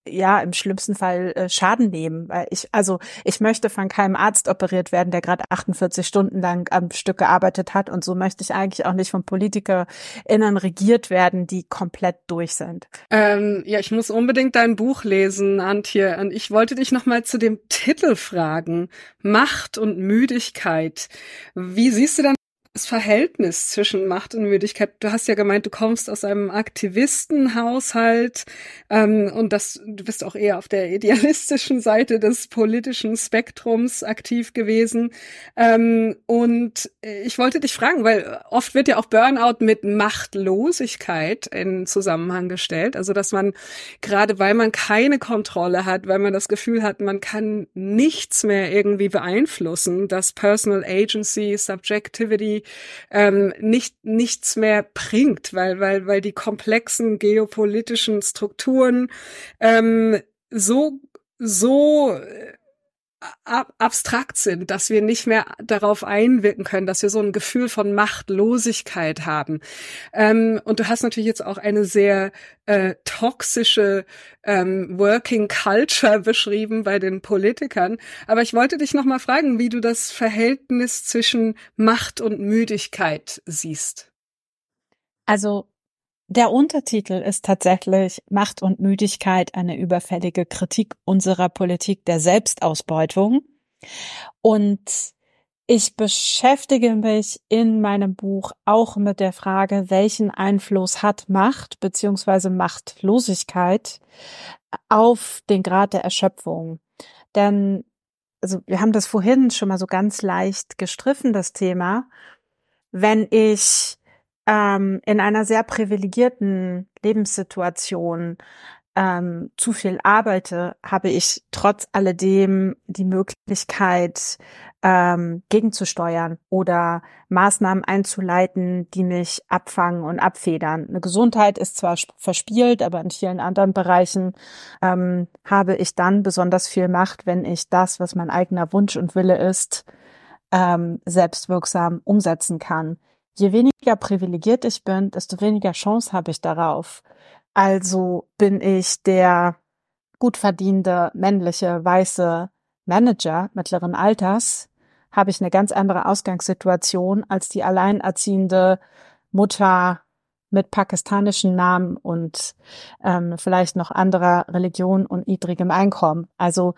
ja im schlimmsten Fall äh, Schaden nehmen, weil ich also ich möchte von keinem Arzt operiert werden, der gerade 48 Stunden lang am Stück gearbeitet hat und so möchte ich eigentlich auch nicht von PolitikerInnen regiert werden, die komplett durch sind. Ähm, ja, ich muss unbedingt dein Buch lesen, Antje, und ich wollte dich noch mal zu dem Titel fragen: Macht und Müdigkeit. Wie siehst du denn das Verhältnis zwischen Macht und Müdigkeit. Du hast ja gemeint, du kommst aus einem Aktivistenhaushalt ähm, und das, du bist auch eher auf der idealistischen Seite des politischen Spektrums aktiv gewesen. Ähm, und ich wollte dich fragen, weil oft wird ja auch Burnout mit Machtlosigkeit in Zusammenhang gestellt. Also dass man gerade weil man keine Kontrolle hat, weil man das Gefühl hat, man kann nichts mehr irgendwie beeinflussen, dass Personal Agency, Subjectivity ähm, nicht nichts mehr bringt, weil weil weil die komplexen geopolitischen Strukturen ähm, so so äh, ab abstrakt sind, dass wir nicht mehr darauf einwirken können, dass wir so ein Gefühl von Machtlosigkeit haben. Ähm, und du hast natürlich jetzt auch eine sehr äh, toxische ähm, Working Culture beschrieben bei den Politikern. Aber ich wollte dich noch mal fragen, wie du das Verhältnis zwischen Macht und Müdigkeit siehst. Also der Untertitel ist tatsächlich Macht und Müdigkeit, eine überfällige Kritik unserer Politik der Selbstausbeutung. Und ich beschäftige mich in meinem Buch auch mit der Frage, welchen Einfluss hat Macht beziehungsweise Machtlosigkeit auf den Grad der Erschöpfung. Denn, also wir haben das vorhin schon mal so ganz leicht gestriffen, das Thema. Wenn ich ähm, in einer sehr privilegierten Lebenssituation ähm, zu viel arbeite, habe ich trotz alledem die Möglichkeit, ähm, gegenzusteuern oder Maßnahmen einzuleiten, die mich abfangen und abfedern. Eine Gesundheit ist zwar verspielt, aber in vielen anderen Bereichen ähm, habe ich dann besonders viel Macht, wenn ich das, was mein eigener Wunsch und Wille ist, ähm, selbstwirksam umsetzen kann je weniger privilegiert ich bin, desto weniger Chance habe ich darauf. Also bin ich der gut verdiente männliche weiße Manager mittleren Alters, habe ich eine ganz andere Ausgangssituation als die alleinerziehende Mutter mit pakistanischen Namen und ähm, vielleicht noch anderer Religion und niedrigem Einkommen. Also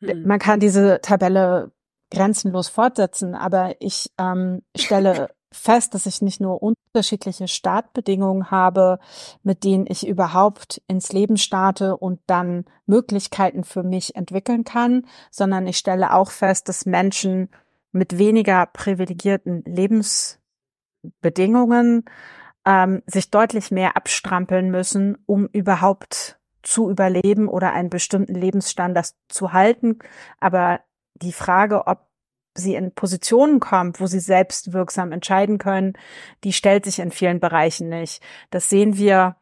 hm. man kann diese Tabelle grenzenlos fortsetzen, aber ich ähm, stelle fest, dass ich nicht nur unterschiedliche Startbedingungen habe, mit denen ich überhaupt ins Leben starte und dann Möglichkeiten für mich entwickeln kann, sondern ich stelle auch fest, dass Menschen mit weniger privilegierten Lebensbedingungen ähm, sich deutlich mehr abstrampeln müssen, um überhaupt zu überleben oder einen bestimmten Lebensstandard zu halten. Aber die Frage, ob sie in Positionen kommt, wo sie selbst wirksam entscheiden können, die stellt sich in vielen Bereichen nicht. Das sehen wir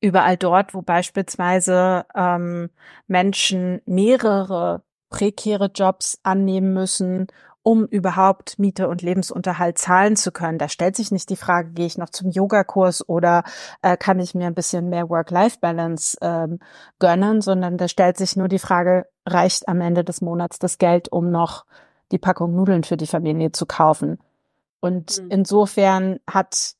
überall dort, wo beispielsweise ähm, Menschen mehrere prekäre Jobs annehmen müssen, um überhaupt Miete und Lebensunterhalt zahlen zu können. Da stellt sich nicht die Frage, gehe ich noch zum Yogakurs oder äh, kann ich mir ein bisschen mehr Work-Life-Balance ähm, gönnen, sondern da stellt sich nur die Frage, reicht am Ende des Monats das Geld, um noch die Packung Nudeln für die Familie zu kaufen? Und mhm. insofern hat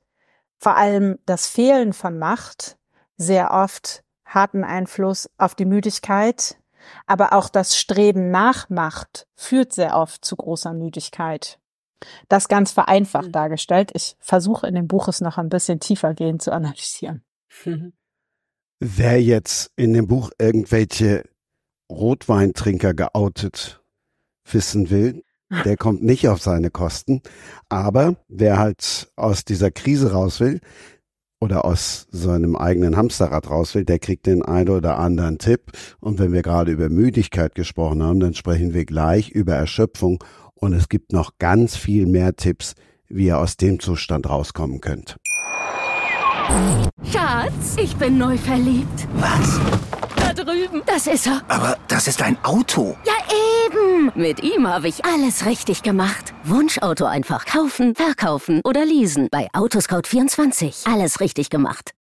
vor allem das Fehlen von Macht sehr oft harten Einfluss auf die Müdigkeit, aber auch das Streben nach Macht führt sehr oft zu großer Müdigkeit. Das ganz vereinfacht mhm. dargestellt. Ich versuche in dem Buch es noch ein bisschen tiefer gehen zu analysieren. Wer jetzt in dem Buch irgendwelche Rotweintrinker geoutet wissen will, der kommt nicht auf seine Kosten. Aber wer halt aus dieser Krise raus will, oder aus seinem eigenen Hamsterrad raus will, der kriegt den einen oder anderen Tipp. Und wenn wir gerade über Müdigkeit gesprochen haben, dann sprechen wir gleich über Erschöpfung. Und es gibt noch ganz viel mehr Tipps, wie ihr aus dem Zustand rauskommen könnt. Schatz, ich bin neu verliebt. Was? Drüben. Das ist er. Aber das ist ein Auto. Ja, eben. Mit ihm habe ich alles richtig gemacht. Wunschauto einfach kaufen, verkaufen oder leasen. Bei Autoscout24. Alles richtig gemacht.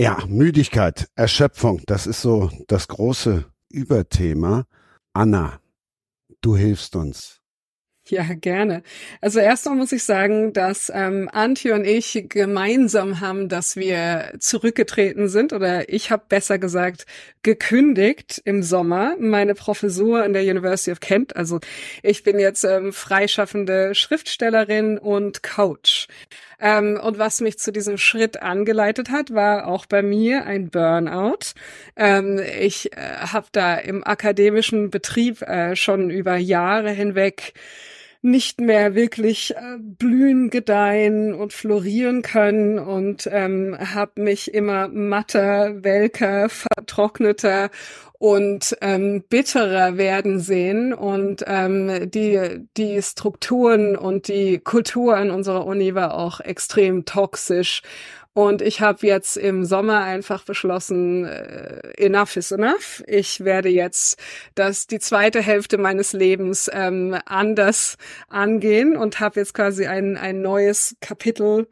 Ja, Müdigkeit, Erschöpfung, das ist so das große Überthema. Anna, du hilfst uns. Ja, gerne. Also erstmal muss ich sagen, dass ähm, Antje und ich gemeinsam haben, dass wir zurückgetreten sind oder ich habe besser gesagt gekündigt im Sommer meine Professur an der University of Kent. Also ich bin jetzt ähm, freischaffende Schriftstellerin und Coach. Ähm, und was mich zu diesem Schritt angeleitet hat, war auch bei mir ein Burnout. Ähm, ich äh, habe da im akademischen Betrieb äh, schon über Jahre hinweg nicht mehr wirklich äh, blühen, gedeihen und florieren können und ähm, habe mich immer matter, welker, vertrockneter und ähm, bitterer werden sehen. Und ähm, die die Strukturen und die Kultur an unserer Uni war auch extrem toxisch und ich habe jetzt im Sommer einfach beschlossen, äh, enough is enough. Ich werde jetzt das die zweite Hälfte meines Lebens ähm, anders angehen und habe jetzt quasi ein, ein neues Kapitel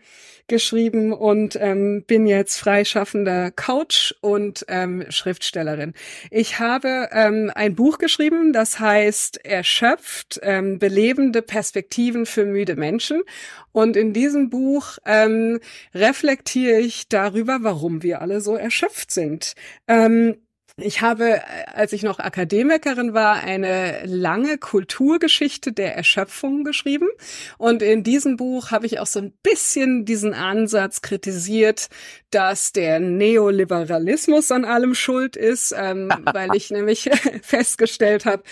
geschrieben und ähm, bin jetzt freischaffender Coach und ähm, Schriftstellerin. Ich habe ähm, ein Buch geschrieben, das heißt Erschöpft, ähm, belebende Perspektiven für müde Menschen. Und in diesem Buch ähm, reflektiere ich darüber, warum wir alle so erschöpft sind. Ähm, ich habe, als ich noch Akademikerin war, eine lange Kulturgeschichte der Erschöpfung geschrieben. Und in diesem Buch habe ich auch so ein bisschen diesen Ansatz kritisiert, dass der Neoliberalismus an allem schuld ist, ähm, weil ich nämlich festgestellt habe,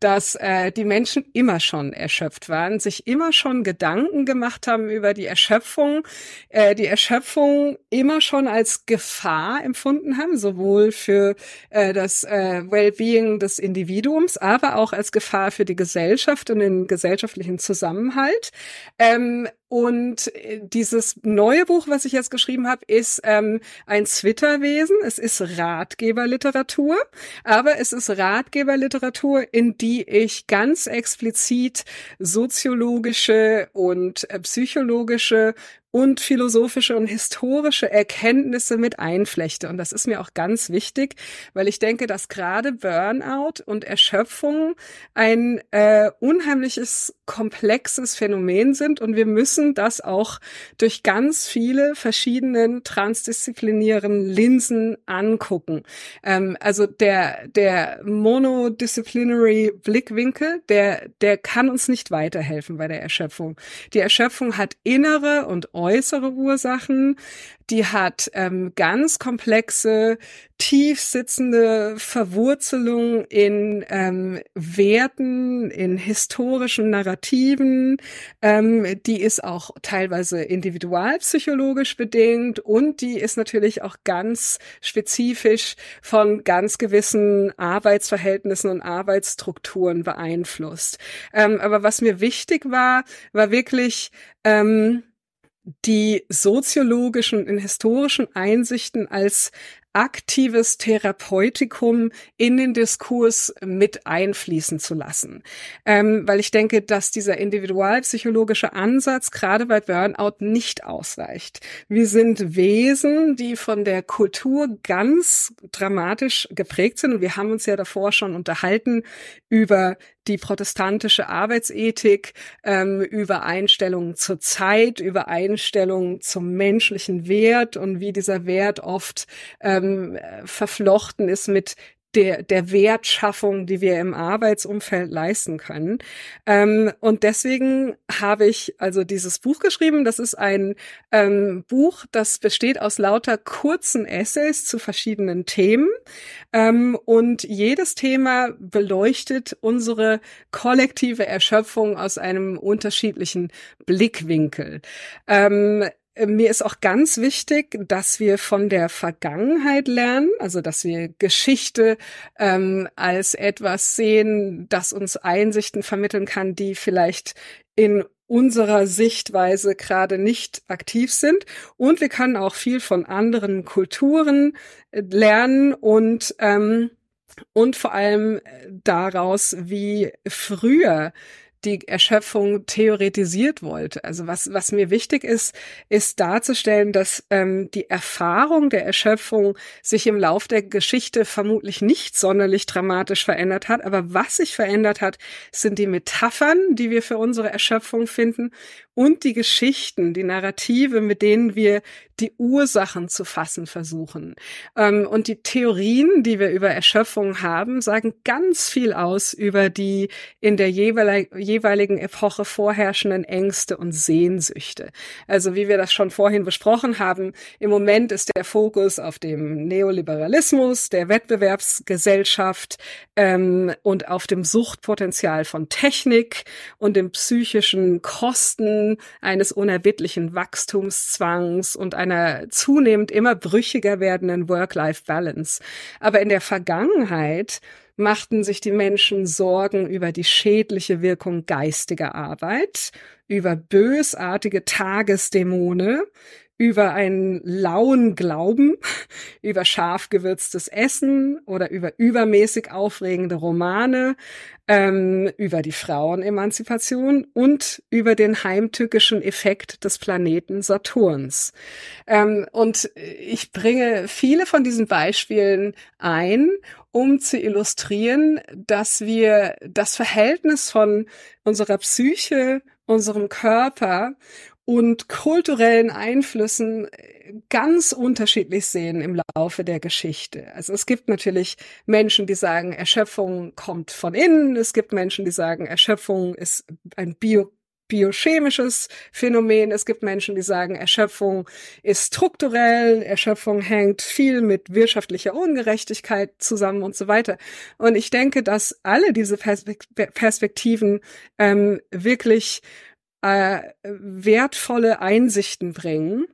dass äh, die Menschen immer schon erschöpft waren, sich immer schon Gedanken gemacht haben über die Erschöpfung, äh, die Erschöpfung immer schon als Gefahr empfunden haben, sowohl für äh, das äh, Wellbeing des Individuums, aber auch als Gefahr für die Gesellschaft und den gesellschaftlichen Zusammenhalt. Ähm, und äh, dieses neue Buch, was ich jetzt geschrieben habe, ist ähm, ein Zwitterwesen. Es ist Ratgeberliteratur, aber es ist Ratgeberliteratur, in die ich ganz explizit soziologische und äh, psychologische und philosophische und historische Erkenntnisse mit einflechte. Und das ist mir auch ganz wichtig, weil ich denke, dass gerade Burnout und Erschöpfung ein äh, unheimliches, komplexes Phänomen sind und wir müssen das auch durch ganz viele verschiedenen transdisziplinären Linsen angucken. Ähm, also der, der monodisziplinary Blickwinkel, der, der kann uns nicht weiterhelfen bei der Erschöpfung. Die Erschöpfung hat innere und äußere Ursachen, die hat ähm, ganz komplexe, tief sitzende Verwurzelung in ähm, Werten, in historischen Narrativen. Ähm, die ist auch teilweise individualpsychologisch bedingt und die ist natürlich auch ganz spezifisch von ganz gewissen Arbeitsverhältnissen und Arbeitsstrukturen beeinflusst. Ähm, aber was mir wichtig war, war wirklich ähm, die soziologischen und historischen Einsichten als aktives Therapeutikum in den Diskurs mit einfließen zu lassen. Ähm, weil ich denke, dass dieser individualpsychologische Ansatz gerade bei Burnout nicht ausreicht. Wir sind Wesen, die von der Kultur ganz dramatisch geprägt sind. Und wir haben uns ja davor schon unterhalten über die protestantische Arbeitsethik, ähm, über Einstellungen zur Zeit, über Einstellungen zum menschlichen Wert und wie dieser Wert oft ähm, verflochten ist mit der, der Wertschaffung, die wir im Arbeitsumfeld leisten können. Ähm, und deswegen habe ich also dieses Buch geschrieben. Das ist ein ähm, Buch, das besteht aus lauter kurzen Essays zu verschiedenen Themen. Ähm, und jedes Thema beleuchtet unsere kollektive Erschöpfung aus einem unterschiedlichen Blickwinkel. Ähm, mir ist auch ganz wichtig, dass wir von der Vergangenheit lernen, also dass wir Geschichte ähm, als etwas sehen, das uns Einsichten vermitteln kann, die vielleicht in unserer Sichtweise gerade nicht aktiv sind. Und wir können auch viel von anderen Kulturen äh, lernen und ähm, und vor allem daraus, wie früher die Erschöpfung theoretisiert wollte. Also was, was mir wichtig ist, ist darzustellen, dass ähm, die Erfahrung der Erschöpfung sich im Lauf der Geschichte vermutlich nicht sonderlich dramatisch verändert hat. Aber was sich verändert hat, sind die Metaphern, die wir für unsere Erschöpfung finden und die Geschichten, die Narrative, mit denen wir die Ursachen zu fassen versuchen. Ähm, und die Theorien, die wir über Erschöpfung haben, sagen ganz viel aus über die in der jeweiligen Epoche vorherrschenden Ängste und Sehnsüchte. Also wie wir das schon vorhin besprochen haben, im Moment ist der Fokus auf dem Neoliberalismus, der Wettbewerbsgesellschaft ähm, und auf dem Suchtpotenzial von Technik und dem psychischen Kosten eines unerbittlichen Wachstumszwangs und einer zunehmend immer brüchiger werdenden Work-Life-Balance. Aber in der Vergangenheit machten sich die Menschen Sorgen über die schädliche Wirkung geistiger Arbeit, über bösartige Tagesdämone, über einen lauen Glauben, über scharf gewürztes Essen oder über übermäßig aufregende Romane, ähm, über die Frauenemanzipation und über den heimtückischen Effekt des Planeten Saturns. Ähm, und ich bringe viele von diesen Beispielen ein, um zu illustrieren, dass wir das Verhältnis von unserer Psyche, unserem Körper und kulturellen Einflüssen äh, ganz unterschiedlich sehen im Laufe der Geschichte. Also es gibt natürlich Menschen, die sagen, Erschöpfung kommt von innen. Es gibt Menschen, die sagen, Erschöpfung ist ein Bio biochemisches Phänomen. Es gibt Menschen, die sagen, Erschöpfung ist strukturell, Erschöpfung hängt viel mit wirtschaftlicher Ungerechtigkeit zusammen und so weiter. Und ich denke, dass alle diese Perspektiven ähm, wirklich äh, wertvolle Einsichten bringen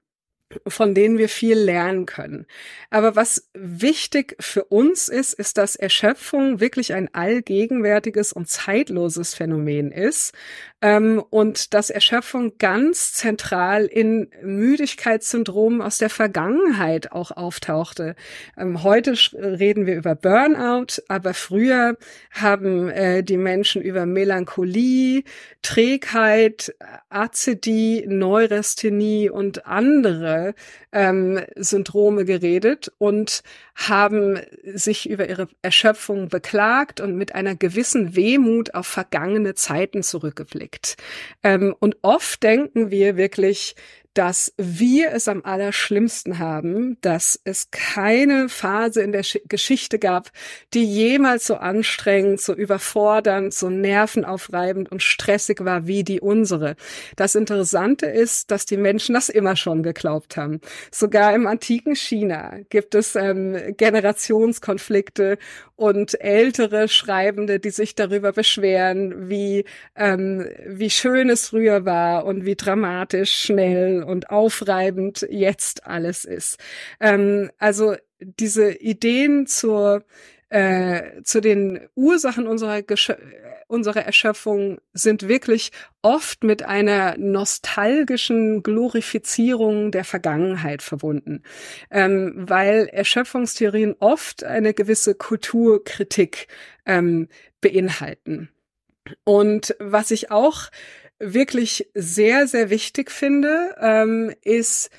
von denen wir viel lernen können. Aber was wichtig für uns ist, ist, dass Erschöpfung wirklich ein allgegenwärtiges und zeitloses Phänomen ist ähm, und dass Erschöpfung ganz zentral in Müdigkeitssyndromen aus der Vergangenheit auch auftauchte. Ähm, heute reden wir über Burnout, aber früher haben äh, die Menschen über Melancholie, Trägheit, Azidie, Neurasthenie und andere ähm, Syndrome geredet und haben sich über ihre Erschöpfung beklagt und mit einer gewissen Wehmut auf vergangene Zeiten zurückgeblickt. Ähm, und oft denken wir wirklich, dass wir es am allerschlimmsten haben, dass es keine Phase in der Geschichte gab, die jemals so anstrengend, so überfordernd, so nervenaufreibend und stressig war wie die unsere. Das Interessante ist, dass die Menschen das immer schon geglaubt haben. Sogar im antiken China gibt es ähm, Generationskonflikte und ältere Schreibende, die sich darüber beschweren, wie, ähm, wie schön es früher war und wie dramatisch, schnell und aufreibend jetzt alles ist. Ähm, also diese Ideen zur äh, zu den Ursachen unserer, unserer Erschöpfung sind wirklich oft mit einer nostalgischen Glorifizierung der Vergangenheit verbunden, ähm, weil Erschöpfungstheorien oft eine gewisse Kulturkritik ähm, beinhalten. Und was ich auch wirklich sehr, sehr wichtig finde, ähm, ist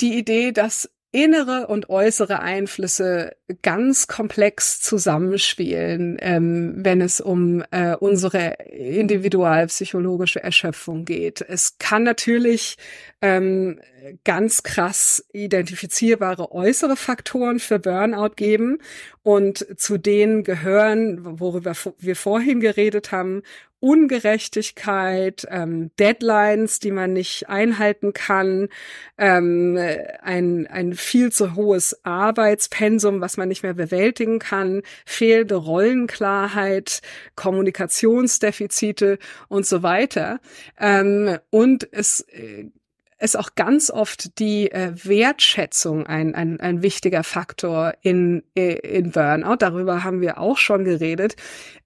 die Idee, dass innere und äußere Einflüsse ganz komplex zusammenspielen, ähm, wenn es um äh, unsere individualpsychologische Erschöpfung geht. Es kann natürlich ähm, ganz krass identifizierbare äußere Faktoren für Burnout geben und zu denen gehören, worüber wir vorhin geredet haben, Ungerechtigkeit, ähm, Deadlines, die man nicht einhalten kann, ähm, ein, ein viel zu hohes Arbeitspensum, was man nicht mehr bewältigen kann, fehlende Rollenklarheit, Kommunikationsdefizite und so weiter. Ähm, und es äh, ist auch ganz oft die äh, Wertschätzung ein, ein, ein wichtiger Faktor in, äh, in Burnout. Darüber haben wir auch schon geredet.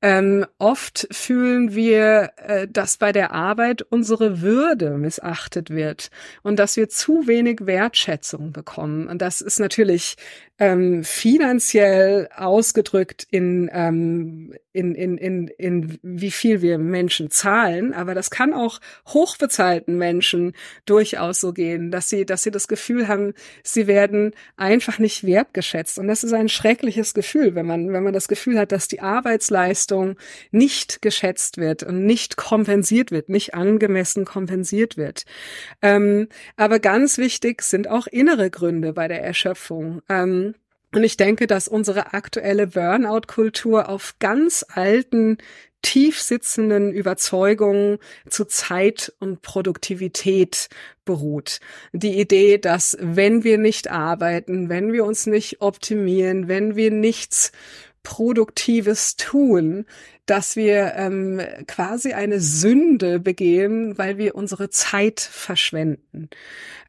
Ähm, oft fühlen wir, äh, dass bei der Arbeit unsere Würde missachtet wird und dass wir zu wenig Wertschätzung bekommen. Und das ist natürlich ähm, finanziell ausgedrückt in, ähm, in, in, in, in wie viel wir Menschen zahlen, aber das kann auch hochbezahlten Menschen durchaus so gehen, dass sie, dass sie das Gefühl haben, sie werden einfach nicht wertgeschätzt. Und das ist ein schreckliches Gefühl, wenn man, wenn man das Gefühl hat, dass die Arbeitsleistung nicht geschätzt wird und nicht kompensiert wird, nicht angemessen kompensiert wird. Ähm, aber ganz wichtig sind auch innere Gründe bei der Erschöpfung. Ähm, und ich denke, dass unsere aktuelle Burnout-Kultur auf ganz alten, tief sitzenden Überzeugungen zu Zeit und Produktivität beruht. Die Idee, dass wenn wir nicht arbeiten, wenn wir uns nicht optimieren, wenn wir nichts Produktives tun, dass wir ähm, quasi eine Sünde begehen, weil wir unsere Zeit verschwenden.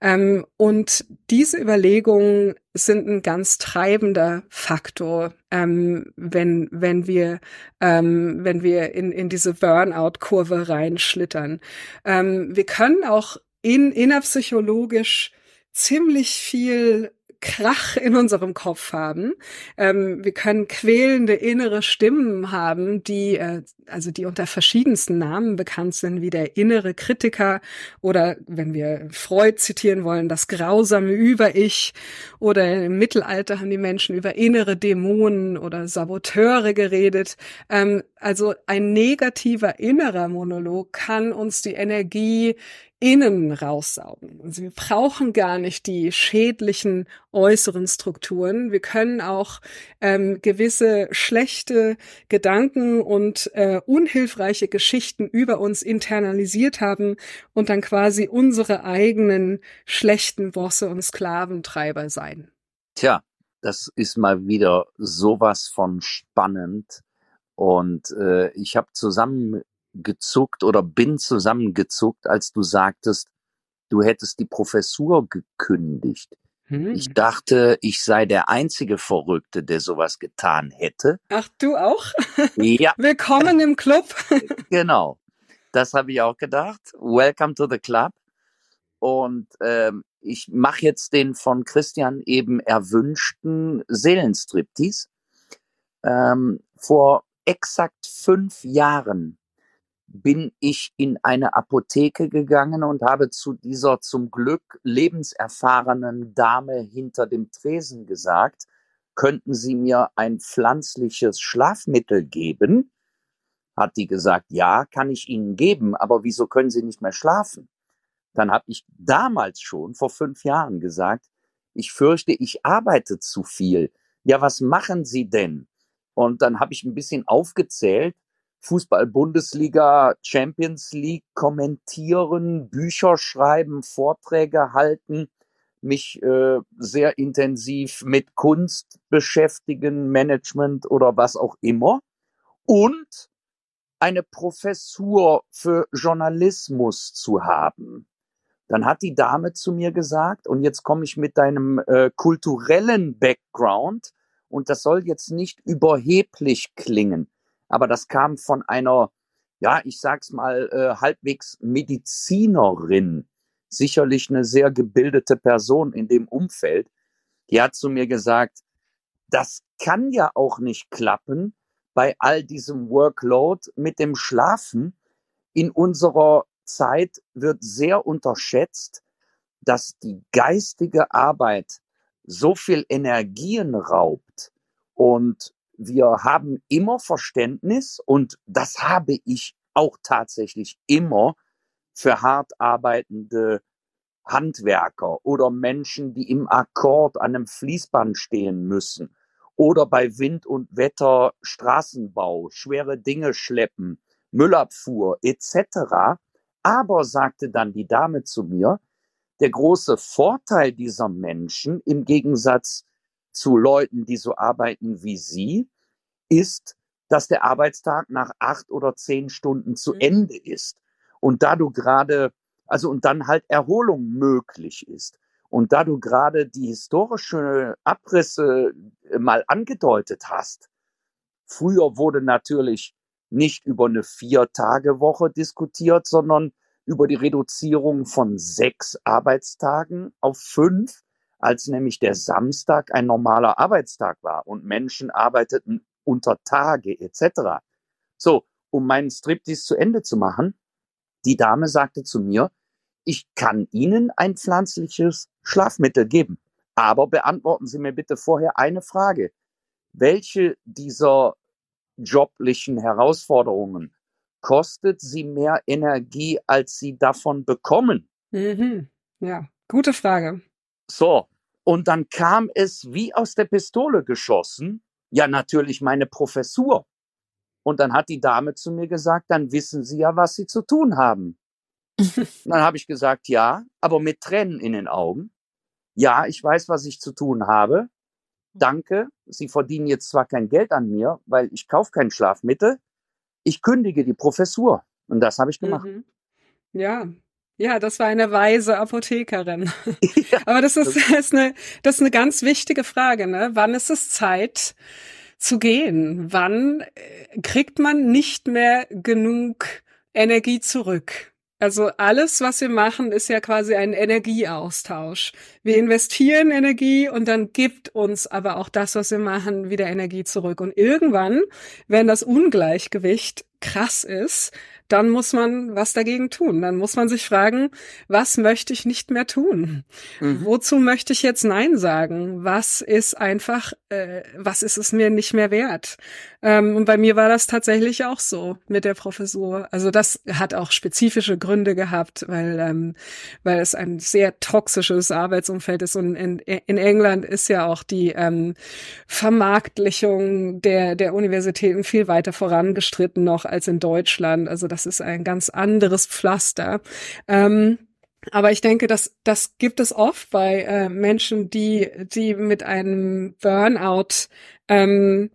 Ähm, und diese Überlegungen sind ein ganz treibender Faktor, ähm, wenn wenn wir ähm, wenn wir in in diese Burnout-Kurve reinschlittern. Ähm, wir können auch in innerpsychologisch ziemlich viel Krach in unserem Kopf haben. Ähm, wir können quälende innere Stimmen haben, die äh, also die unter verschiedensten Namen bekannt sind, wie der innere Kritiker oder wenn wir Freud zitieren wollen, das grausame Über-Ich oder im Mittelalter haben die Menschen über innere Dämonen oder Saboteure geredet. Ähm, also ein negativer innerer Monolog kann uns die Energie innen raussaugen. Also wir brauchen gar nicht die schädlichen äußeren Strukturen. Wir können auch ähm, gewisse schlechte Gedanken und äh, unhilfreiche Geschichten über uns internalisiert haben und dann quasi unsere eigenen schlechten Bosse und Sklaventreiber sein. Tja, das ist mal wieder sowas von spannend. Und äh, ich habe zusammen gezuckt oder bin zusammengezuckt, als du sagtest, du hättest die Professur gekündigt. Hm. Ich dachte, ich sei der einzige Verrückte, der sowas getan hätte. Ach, du auch? Ja. Willkommen im Club. genau. Das habe ich auch gedacht. Welcome to the club. Und ähm, ich mache jetzt den von Christian eben erwünschten Seelenstriptease. Ähm, vor exakt fünf Jahren bin ich in eine Apotheke gegangen und habe zu dieser zum Glück lebenserfahrenen Dame hinter dem Tresen gesagt, könnten Sie mir ein pflanzliches Schlafmittel geben? Hat die gesagt, ja, kann ich Ihnen geben, aber wieso können Sie nicht mehr schlafen? dann habe ich damals schon vor fünf Jahren gesagt, ich fürchte, ich arbeite zu viel. Ja, was machen Sie denn? Und dann habe ich ein bisschen aufgezählt, Fußball Bundesliga, Champions League kommentieren, Bücher schreiben, Vorträge halten, mich äh, sehr intensiv mit Kunst beschäftigen, Management oder was auch immer und eine Professur für Journalismus zu haben. Dann hat die Dame zu mir gesagt, und jetzt komme ich mit deinem äh, kulturellen Background, und das soll jetzt nicht überheblich klingen, aber das kam von einer, ja, ich sag's mal, äh, halbwegs Medizinerin, sicherlich eine sehr gebildete Person in dem Umfeld. Die hat zu mir gesagt, das kann ja auch nicht klappen bei all diesem Workload mit dem Schlafen. In unserer Zeit wird sehr unterschätzt, dass die geistige Arbeit so viel Energien raubt und wir haben immer Verständnis und das habe ich auch tatsächlich immer für hart arbeitende Handwerker oder Menschen, die im Akkord an einem Fließband stehen müssen oder bei Wind und Wetter Straßenbau, schwere Dinge schleppen, Müllabfuhr etc. Aber sagte dann die Dame zu mir, der große Vorteil dieser Menschen im Gegensatz zu Leuten, die so arbeiten wie Sie, ist, dass der Arbeitstag nach acht oder zehn Stunden zu mhm. Ende ist. Und da du gerade, also und dann halt Erholung möglich ist. Und da du gerade die historische Abrisse äh, mal angedeutet hast, früher wurde natürlich nicht über eine Vier-Tage-Woche diskutiert, sondern über die Reduzierung von sechs Arbeitstagen auf fünf, als nämlich der Samstag ein normaler Arbeitstag war und Menschen arbeiteten unter Tage etc. So, um meinen Striptease zu Ende zu machen, die Dame sagte zu mir, ich kann Ihnen ein pflanzliches Schlafmittel geben. Aber beantworten Sie mir bitte vorher eine Frage. Welche dieser joblichen Herausforderungen kostet Sie mehr Energie, als Sie davon bekommen? Mhm. Ja, gute Frage. So, und dann kam es wie aus der Pistole geschossen. Ja, natürlich meine Professur. Und dann hat die Dame zu mir gesagt, dann wissen Sie ja, was Sie zu tun haben dann habe ich gesagt, ja, aber mit Tränen in den Augen. Ja, ich weiß, was ich zu tun habe. Danke, Sie verdienen jetzt zwar kein Geld an mir, weil ich kaufe kein Schlafmittel. Ich kündige die Professur. Und das habe ich gemacht. Mhm. Ja, ja, das war eine weise Apothekerin. Ja, Aber das ist, das ist, eine, das ist eine ganz wichtige Frage. Ne? Wann ist es Zeit zu gehen? Wann äh, kriegt man nicht mehr genug Energie zurück? Also alles, was wir machen, ist ja quasi ein Energieaustausch. Wir investieren Energie und dann gibt uns aber auch das, was wir machen, wieder Energie zurück. Und irgendwann, wenn das Ungleichgewicht krass ist, dann muss man was dagegen tun. Dann muss man sich fragen, was möchte ich nicht mehr tun? Mhm. Wozu möchte ich jetzt Nein sagen? Was ist einfach, äh, was ist es mir nicht mehr wert? Ähm, und bei mir war das tatsächlich auch so mit der Professur. Also das hat auch spezifische Gründe gehabt, weil, ähm, weil es ein sehr toxisches Arbeitsumfeld ist. Und in, in England ist ja auch die ähm, Vermarktlichung der, der Universitäten viel weiter vorangestritten noch als in Deutschland. Also das ist ein ganz anderes Pflaster. Ähm, aber ich denke, dass das gibt es oft bei äh, Menschen, die die mit einem Burnout ähm,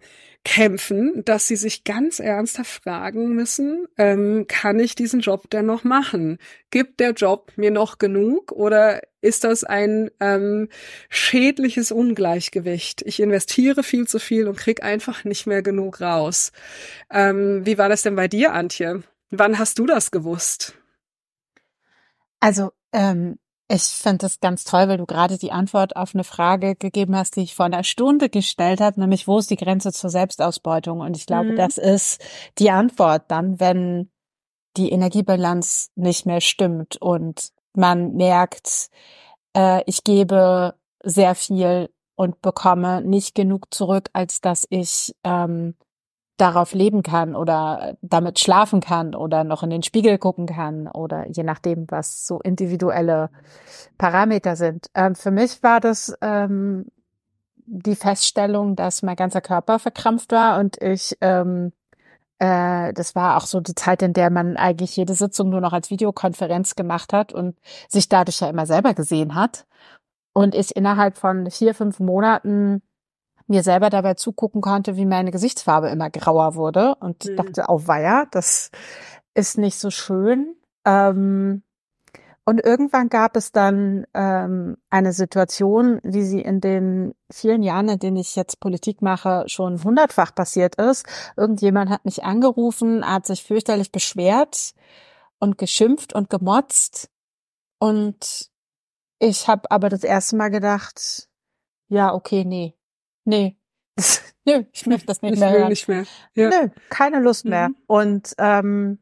kämpfen, dass sie sich ganz ernsthaft fragen müssen, ähm, kann ich diesen Job denn noch machen? Gibt der Job mir noch genug oder ist das ein ähm, schädliches Ungleichgewicht? Ich investiere viel zu viel und krieg einfach nicht mehr genug raus. Ähm, wie war das denn bei dir, Antje? Wann hast du das gewusst? Also ähm, ich finde das ganz toll, weil du gerade die Antwort auf eine Frage gegeben hast, die ich vor einer Stunde gestellt habe, nämlich wo ist die Grenze zur Selbstausbeutung? Und ich glaube, mhm. das ist die Antwort dann, wenn die Energiebilanz nicht mehr stimmt und man merkt, äh, ich gebe sehr viel und bekomme nicht genug zurück, als dass ich ähm, darauf leben kann oder damit schlafen kann oder noch in den Spiegel gucken kann oder je nachdem, was so individuelle Parameter sind. Ähm, für mich war das ähm, die Feststellung, dass mein ganzer Körper verkrampft war und ich ähm, äh, das war auch so die Zeit, in der man eigentlich jede Sitzung nur noch als Videokonferenz gemacht hat und sich dadurch ja immer selber gesehen hat. Und ich innerhalb von vier, fünf Monaten mir selber dabei zugucken konnte, wie meine Gesichtsfarbe immer grauer wurde und mhm. dachte, oh weia, das ist nicht so schön. Ähm, und irgendwann gab es dann ähm, eine Situation, wie sie in den vielen Jahren, in denen ich jetzt Politik mache, schon hundertfach passiert ist. Irgendjemand hat mich angerufen, hat sich fürchterlich beschwert und geschimpft und gemotzt. Und ich habe aber das erste Mal gedacht, ja, okay, nee, nee, nö, ich möchte das nicht ich mehr. Will nicht mehr. Ja. Nö, keine Lust mehr. Mhm. Und ähm,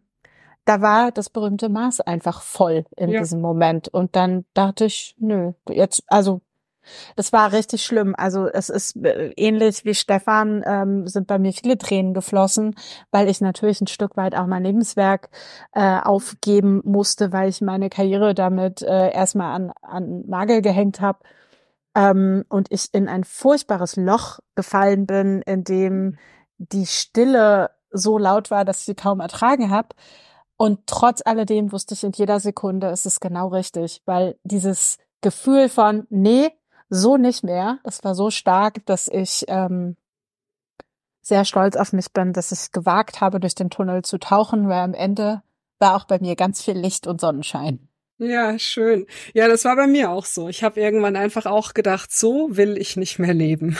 da war das berühmte Maß einfach voll in ja. diesem Moment. Und dann dachte ich, nö, jetzt, also das war richtig schlimm. Also es ist äh, ähnlich wie Stefan, ähm, sind bei mir viele Tränen geflossen, weil ich natürlich ein Stück weit auch mein Lebenswerk äh, aufgeben musste, weil ich meine Karriere damit äh, erstmal an, an Nagel gehängt habe ähm, und ich in ein furchtbares Loch gefallen bin, in dem die Stille so laut war, dass ich sie kaum ertragen habe. Und trotz alledem wusste ich in jeder Sekunde, es ist genau richtig, weil dieses Gefühl von, nee, so nicht mehr, das war so stark, dass ich ähm, sehr stolz auf mich bin, dass ich gewagt habe, durch den Tunnel zu tauchen, weil am Ende war auch bei mir ganz viel Licht und Sonnenschein. Ja, schön. Ja, das war bei mir auch so. Ich habe irgendwann einfach auch gedacht, so will ich nicht mehr leben.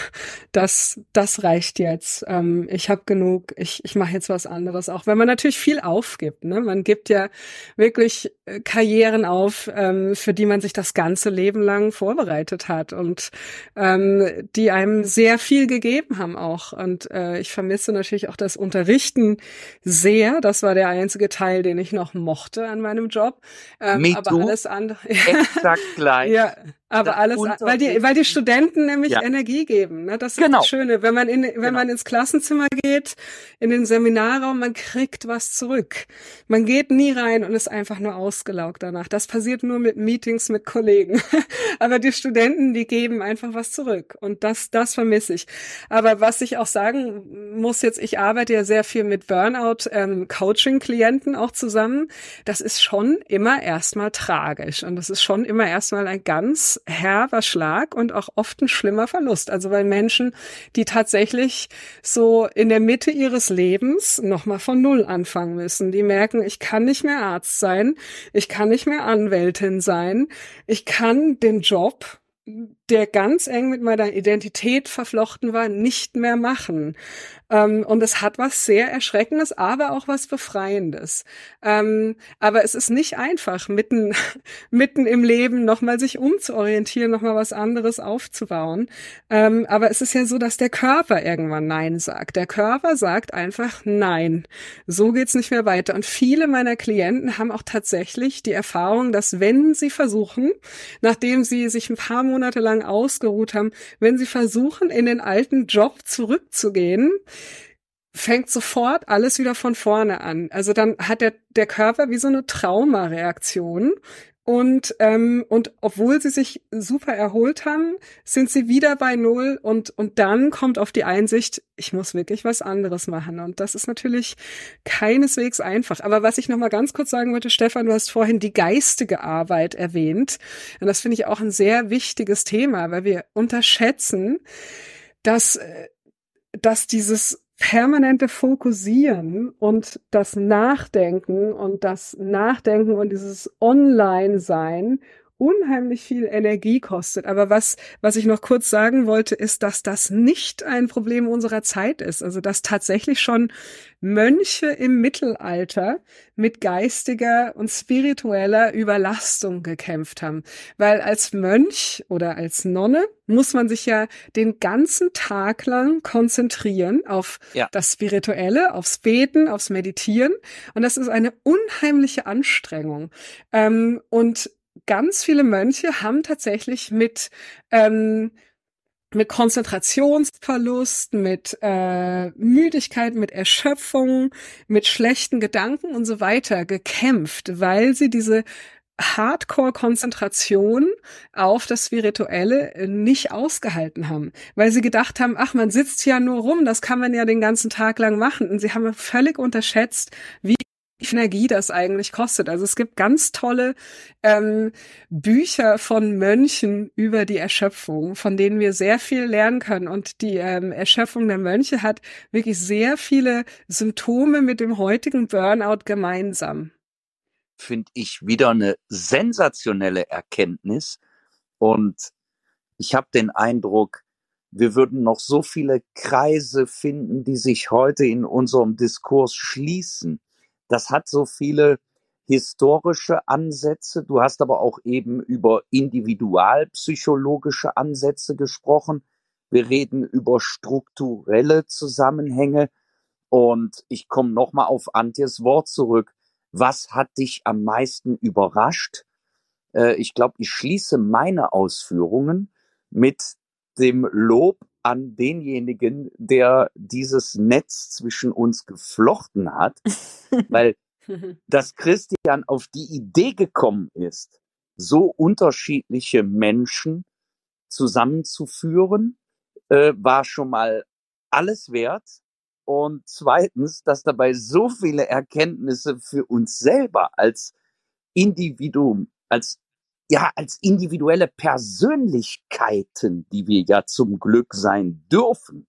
Das, das reicht jetzt. Ähm, ich habe genug. Ich, ich mache jetzt was anderes. Auch wenn man natürlich viel aufgibt. Ne? Man gibt ja wirklich äh, Karrieren auf, ähm, für die man sich das ganze Leben lang vorbereitet hat und ähm, die einem sehr viel gegeben haben auch. Und äh, ich vermisse natürlich auch das Unterrichten sehr. Das war der einzige Teil, den ich noch mochte an meinem Job. Ähm, aber alles andere. Exakt gleich. ja, aber alles, weil die, weil die Studenten nämlich ja. Energie geben. Ne? Das ist genau. das Schöne. Wenn man in, wenn genau. man ins Klassenzimmer geht, in den Seminarraum, man kriegt was zurück. Man geht nie rein und ist einfach nur ausgelaugt danach. Das passiert nur mit Meetings mit Kollegen. aber die Studenten, die geben einfach was zurück. Und das, das vermisse ich. Aber was ich auch sagen muss jetzt, ich arbeite ja sehr viel mit Burnout, ähm, Coaching-Klienten auch zusammen. Das ist schon immer erstmal tragisch. Und das ist schon immer erstmal ein ganz herber Schlag und auch oft ein schlimmer Verlust. Also weil Menschen, die tatsächlich so in der Mitte ihres Lebens nochmal von Null anfangen müssen, die merken, ich kann nicht mehr Arzt sein, ich kann nicht mehr Anwältin sein, ich kann den Job der ganz eng mit meiner Identität verflochten war, nicht mehr machen. Ähm, und es hat was sehr Erschreckendes, aber auch was Befreiendes. Ähm, aber es ist nicht einfach, mitten, mitten im Leben nochmal sich umzuorientieren, nochmal was anderes aufzubauen. Ähm, aber es ist ja so, dass der Körper irgendwann Nein sagt. Der Körper sagt einfach Nein. So geht's nicht mehr weiter. Und viele meiner Klienten haben auch tatsächlich die Erfahrung, dass wenn sie versuchen, nachdem sie sich ein paar Monate lang ausgeruht haben, wenn sie versuchen, in den alten Job zurückzugehen, fängt sofort alles wieder von vorne an. Also dann hat der, der Körper wie so eine Traumareaktion und, ähm, und obwohl sie sich super erholt haben, sind sie wieder bei Null und, und dann kommt auf die Einsicht, ich muss wirklich was anderes machen. Und das ist natürlich keineswegs einfach. Aber was ich noch mal ganz kurz sagen wollte, Stefan, du hast vorhin die geistige Arbeit erwähnt. Und das finde ich auch ein sehr wichtiges Thema, weil wir unterschätzen, dass, äh, dass dieses permanente Fokussieren und das Nachdenken und das Nachdenken und dieses Online-Sein unheimlich viel Energie kostet. Aber was, was ich noch kurz sagen wollte, ist, dass das nicht ein Problem unserer Zeit ist. Also, dass tatsächlich schon Mönche im Mittelalter mit geistiger und spiritueller Überlastung gekämpft haben. Weil als Mönch oder als Nonne muss man sich ja den ganzen Tag lang konzentrieren auf ja. das Spirituelle, aufs Beten, aufs Meditieren. Und das ist eine unheimliche Anstrengung. Ähm, und ganz viele Mönche haben tatsächlich mit ähm, mit Konzentrationsverlust, mit äh, Müdigkeit, mit Erschöpfung, mit schlechten Gedanken und so weiter gekämpft, weil sie diese Hardcore-Konzentration auf das Spirituelle nicht ausgehalten haben, weil sie gedacht haben, ach, man sitzt ja nur rum, das kann man ja den ganzen Tag lang machen. Und sie haben völlig unterschätzt, wie Energie das eigentlich kostet. Also es gibt ganz tolle ähm, Bücher von Mönchen über die Erschöpfung, von denen wir sehr viel lernen können. Und die ähm, Erschöpfung der Mönche hat wirklich sehr viele Symptome mit dem heutigen Burnout gemeinsam. Finde ich wieder eine sensationelle Erkenntnis. Und ich habe den Eindruck, wir würden noch so viele Kreise finden, die sich heute in unserem Diskurs schließen das hat so viele historische Ansätze. Du hast aber auch eben über individualpsychologische Ansätze gesprochen. Wir reden über strukturelle Zusammenhänge. Und ich komme nochmal auf Antjes Wort zurück. Was hat dich am meisten überrascht? Äh, ich glaube, ich schließe meine Ausführungen mit dem Lob an denjenigen, der dieses Netz zwischen uns geflochten hat, weil dass Christian auf die Idee gekommen ist, so unterschiedliche Menschen zusammenzuführen, äh, war schon mal alles wert. Und zweitens, dass dabei so viele Erkenntnisse für uns selber als Individuum, als ja, als individuelle Persönlichkeiten, die wir ja zum Glück sein dürfen,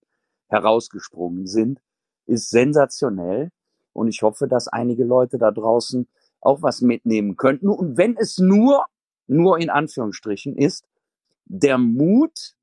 herausgesprungen sind, ist sensationell. Und ich hoffe, dass einige Leute da draußen auch was mitnehmen könnten. Und wenn es nur, nur in Anführungsstrichen ist, der Mut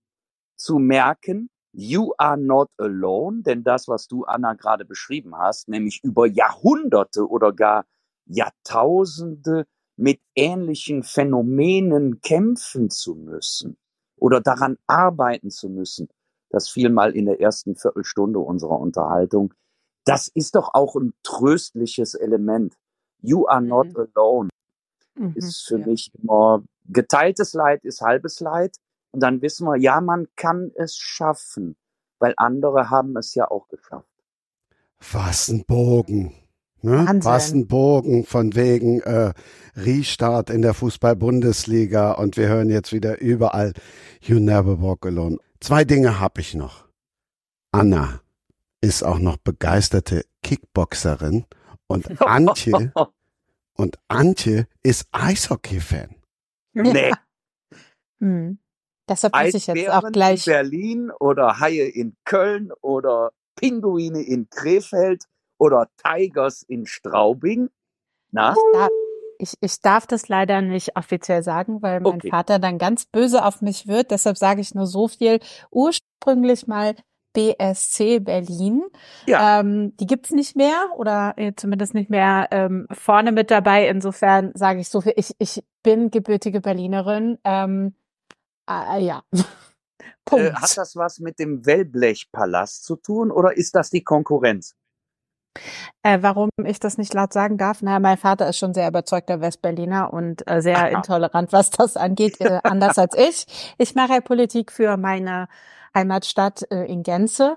zu merken, you are not alone, denn das, was du, Anna, gerade beschrieben hast, nämlich über Jahrhunderte oder gar Jahrtausende mit ähnlichen Phänomenen kämpfen zu müssen oder daran arbeiten zu müssen, das fiel mal in der ersten Viertelstunde unserer Unterhaltung, das ist doch auch ein tröstliches Element. You are not mhm. alone mhm, ist für ja. mich immer geteiltes Leid ist halbes Leid. Und dann wissen wir, ja, man kann es schaffen, weil andere haben es ja auch geschafft. Was ein Bogen. Ne? Was ein Bogen von wegen äh, Restart in der Fußball-Bundesliga und wir hören jetzt wieder überall You Never Walk Alone. Zwei Dinge habe ich noch. Anna ist auch noch begeisterte Kickboxerin und Antje und Antje ist Eishockey-Fan. Nee. Hm. Deshalb muss ich jetzt auch gleich. In Berlin oder Haie in Köln oder Pinguine in Krefeld oder Tigers in Straubing? Na? Ich, ich darf das leider nicht offiziell sagen, weil mein okay. Vater dann ganz böse auf mich wird. Deshalb sage ich nur so viel. Ursprünglich mal BSC Berlin. Ja. Ähm, die gibt's nicht mehr oder äh, zumindest nicht mehr ähm, vorne mit dabei. Insofern sage ich so viel. Ich, ich bin gebürtige Berlinerin. Ähm, äh, ja. Punkt. Äh, hat das was mit dem Wellblechpalast zu tun oder ist das die Konkurrenz? Äh, warum ich das nicht laut sagen darf? Naja, mein Vater ist schon sehr überzeugter Westberliner und äh, sehr Aha. intolerant, was das angeht, äh, anders als ich. Ich mache Politik für meine Heimatstadt äh, in Gänze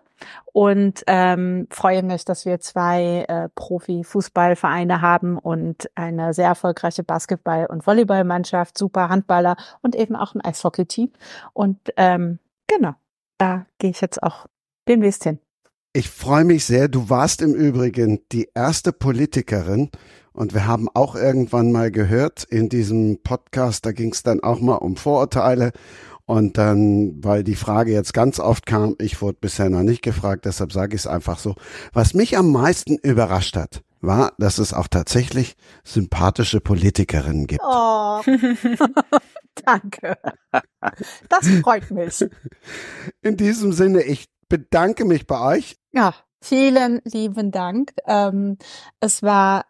und ähm, freue mich, dass wir zwei äh, Profi-Fußballvereine haben und eine sehr erfolgreiche Basketball- und Volleyballmannschaft, super Handballer und eben auch ein Eishockey-Team. Und ähm, genau, da gehe ich jetzt auch demnächst hin. Ich freue mich sehr. Du warst im Übrigen die erste Politikerin und wir haben auch irgendwann mal gehört in diesem Podcast, da ging es dann auch mal um Vorurteile und dann, weil die Frage jetzt ganz oft kam, ich wurde bisher noch nicht gefragt, deshalb sage ich es einfach so. Was mich am meisten überrascht hat, war, dass es auch tatsächlich sympathische Politikerinnen gibt. Oh, danke. Das freut mich. In diesem Sinne, ich bedanke mich bei euch. Ja, vielen lieben Dank. Ähm, es war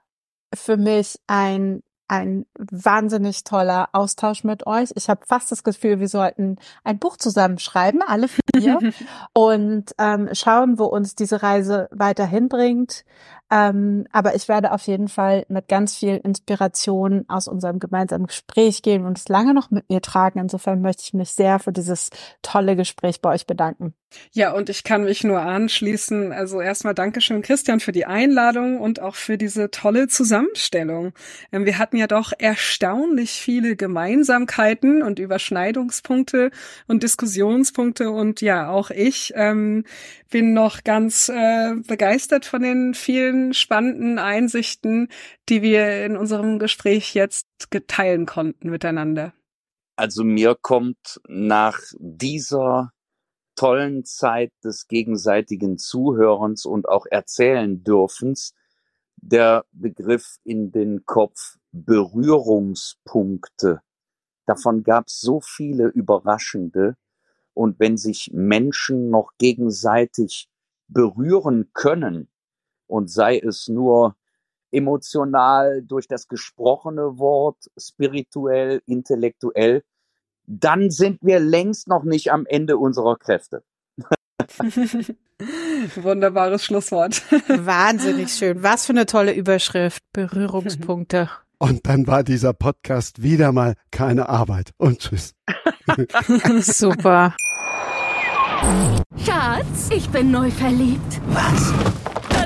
für mich ein ein wahnsinnig toller Austausch mit euch. Ich habe fast das Gefühl, wir sollten ein Buch zusammenschreiben, alle vier, und ähm, schauen, wo uns diese Reise weiterhin bringt. Ähm, aber ich werde auf jeden Fall mit ganz viel Inspiration aus unserem gemeinsamen Gespräch gehen und es lange noch mit mir tragen. Insofern möchte ich mich sehr für dieses tolle Gespräch bei euch bedanken. Ja, und ich kann mich nur anschließen. Also erstmal Dankeschön, Christian, für die Einladung und auch für diese tolle Zusammenstellung. Ähm, wir hatten ja doch erstaunlich viele Gemeinsamkeiten und Überschneidungspunkte und Diskussionspunkte. Und ja, auch ich ähm, bin noch ganz äh, begeistert von den vielen spannenden Einsichten, die wir in unserem Gespräch jetzt geteilen konnten miteinander. Also mir kommt nach dieser tollen Zeit des gegenseitigen Zuhörens und auch erzählen dürfens der Begriff in den Kopf Berührungspunkte. Davon gab es so viele überraschende. Und wenn sich Menschen noch gegenseitig berühren können, und sei es nur emotional durch das gesprochene Wort, spirituell, intellektuell, dann sind wir längst noch nicht am Ende unserer Kräfte. Wunderbares Schlusswort. Wahnsinnig schön. Was für eine tolle Überschrift. Berührungspunkte. Und dann war dieser Podcast wieder mal keine Arbeit. Und tschüss. Super. Schatz, ich bin neu verliebt. Was?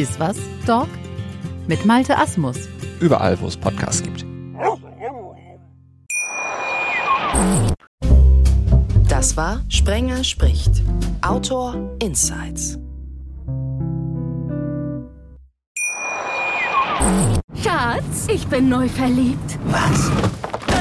Iswas Dog mit Malte Asmus. Überall, wo es Podcasts gibt. Das war Sprenger spricht. Autor Insights. Schatz, ich bin neu verliebt. Was?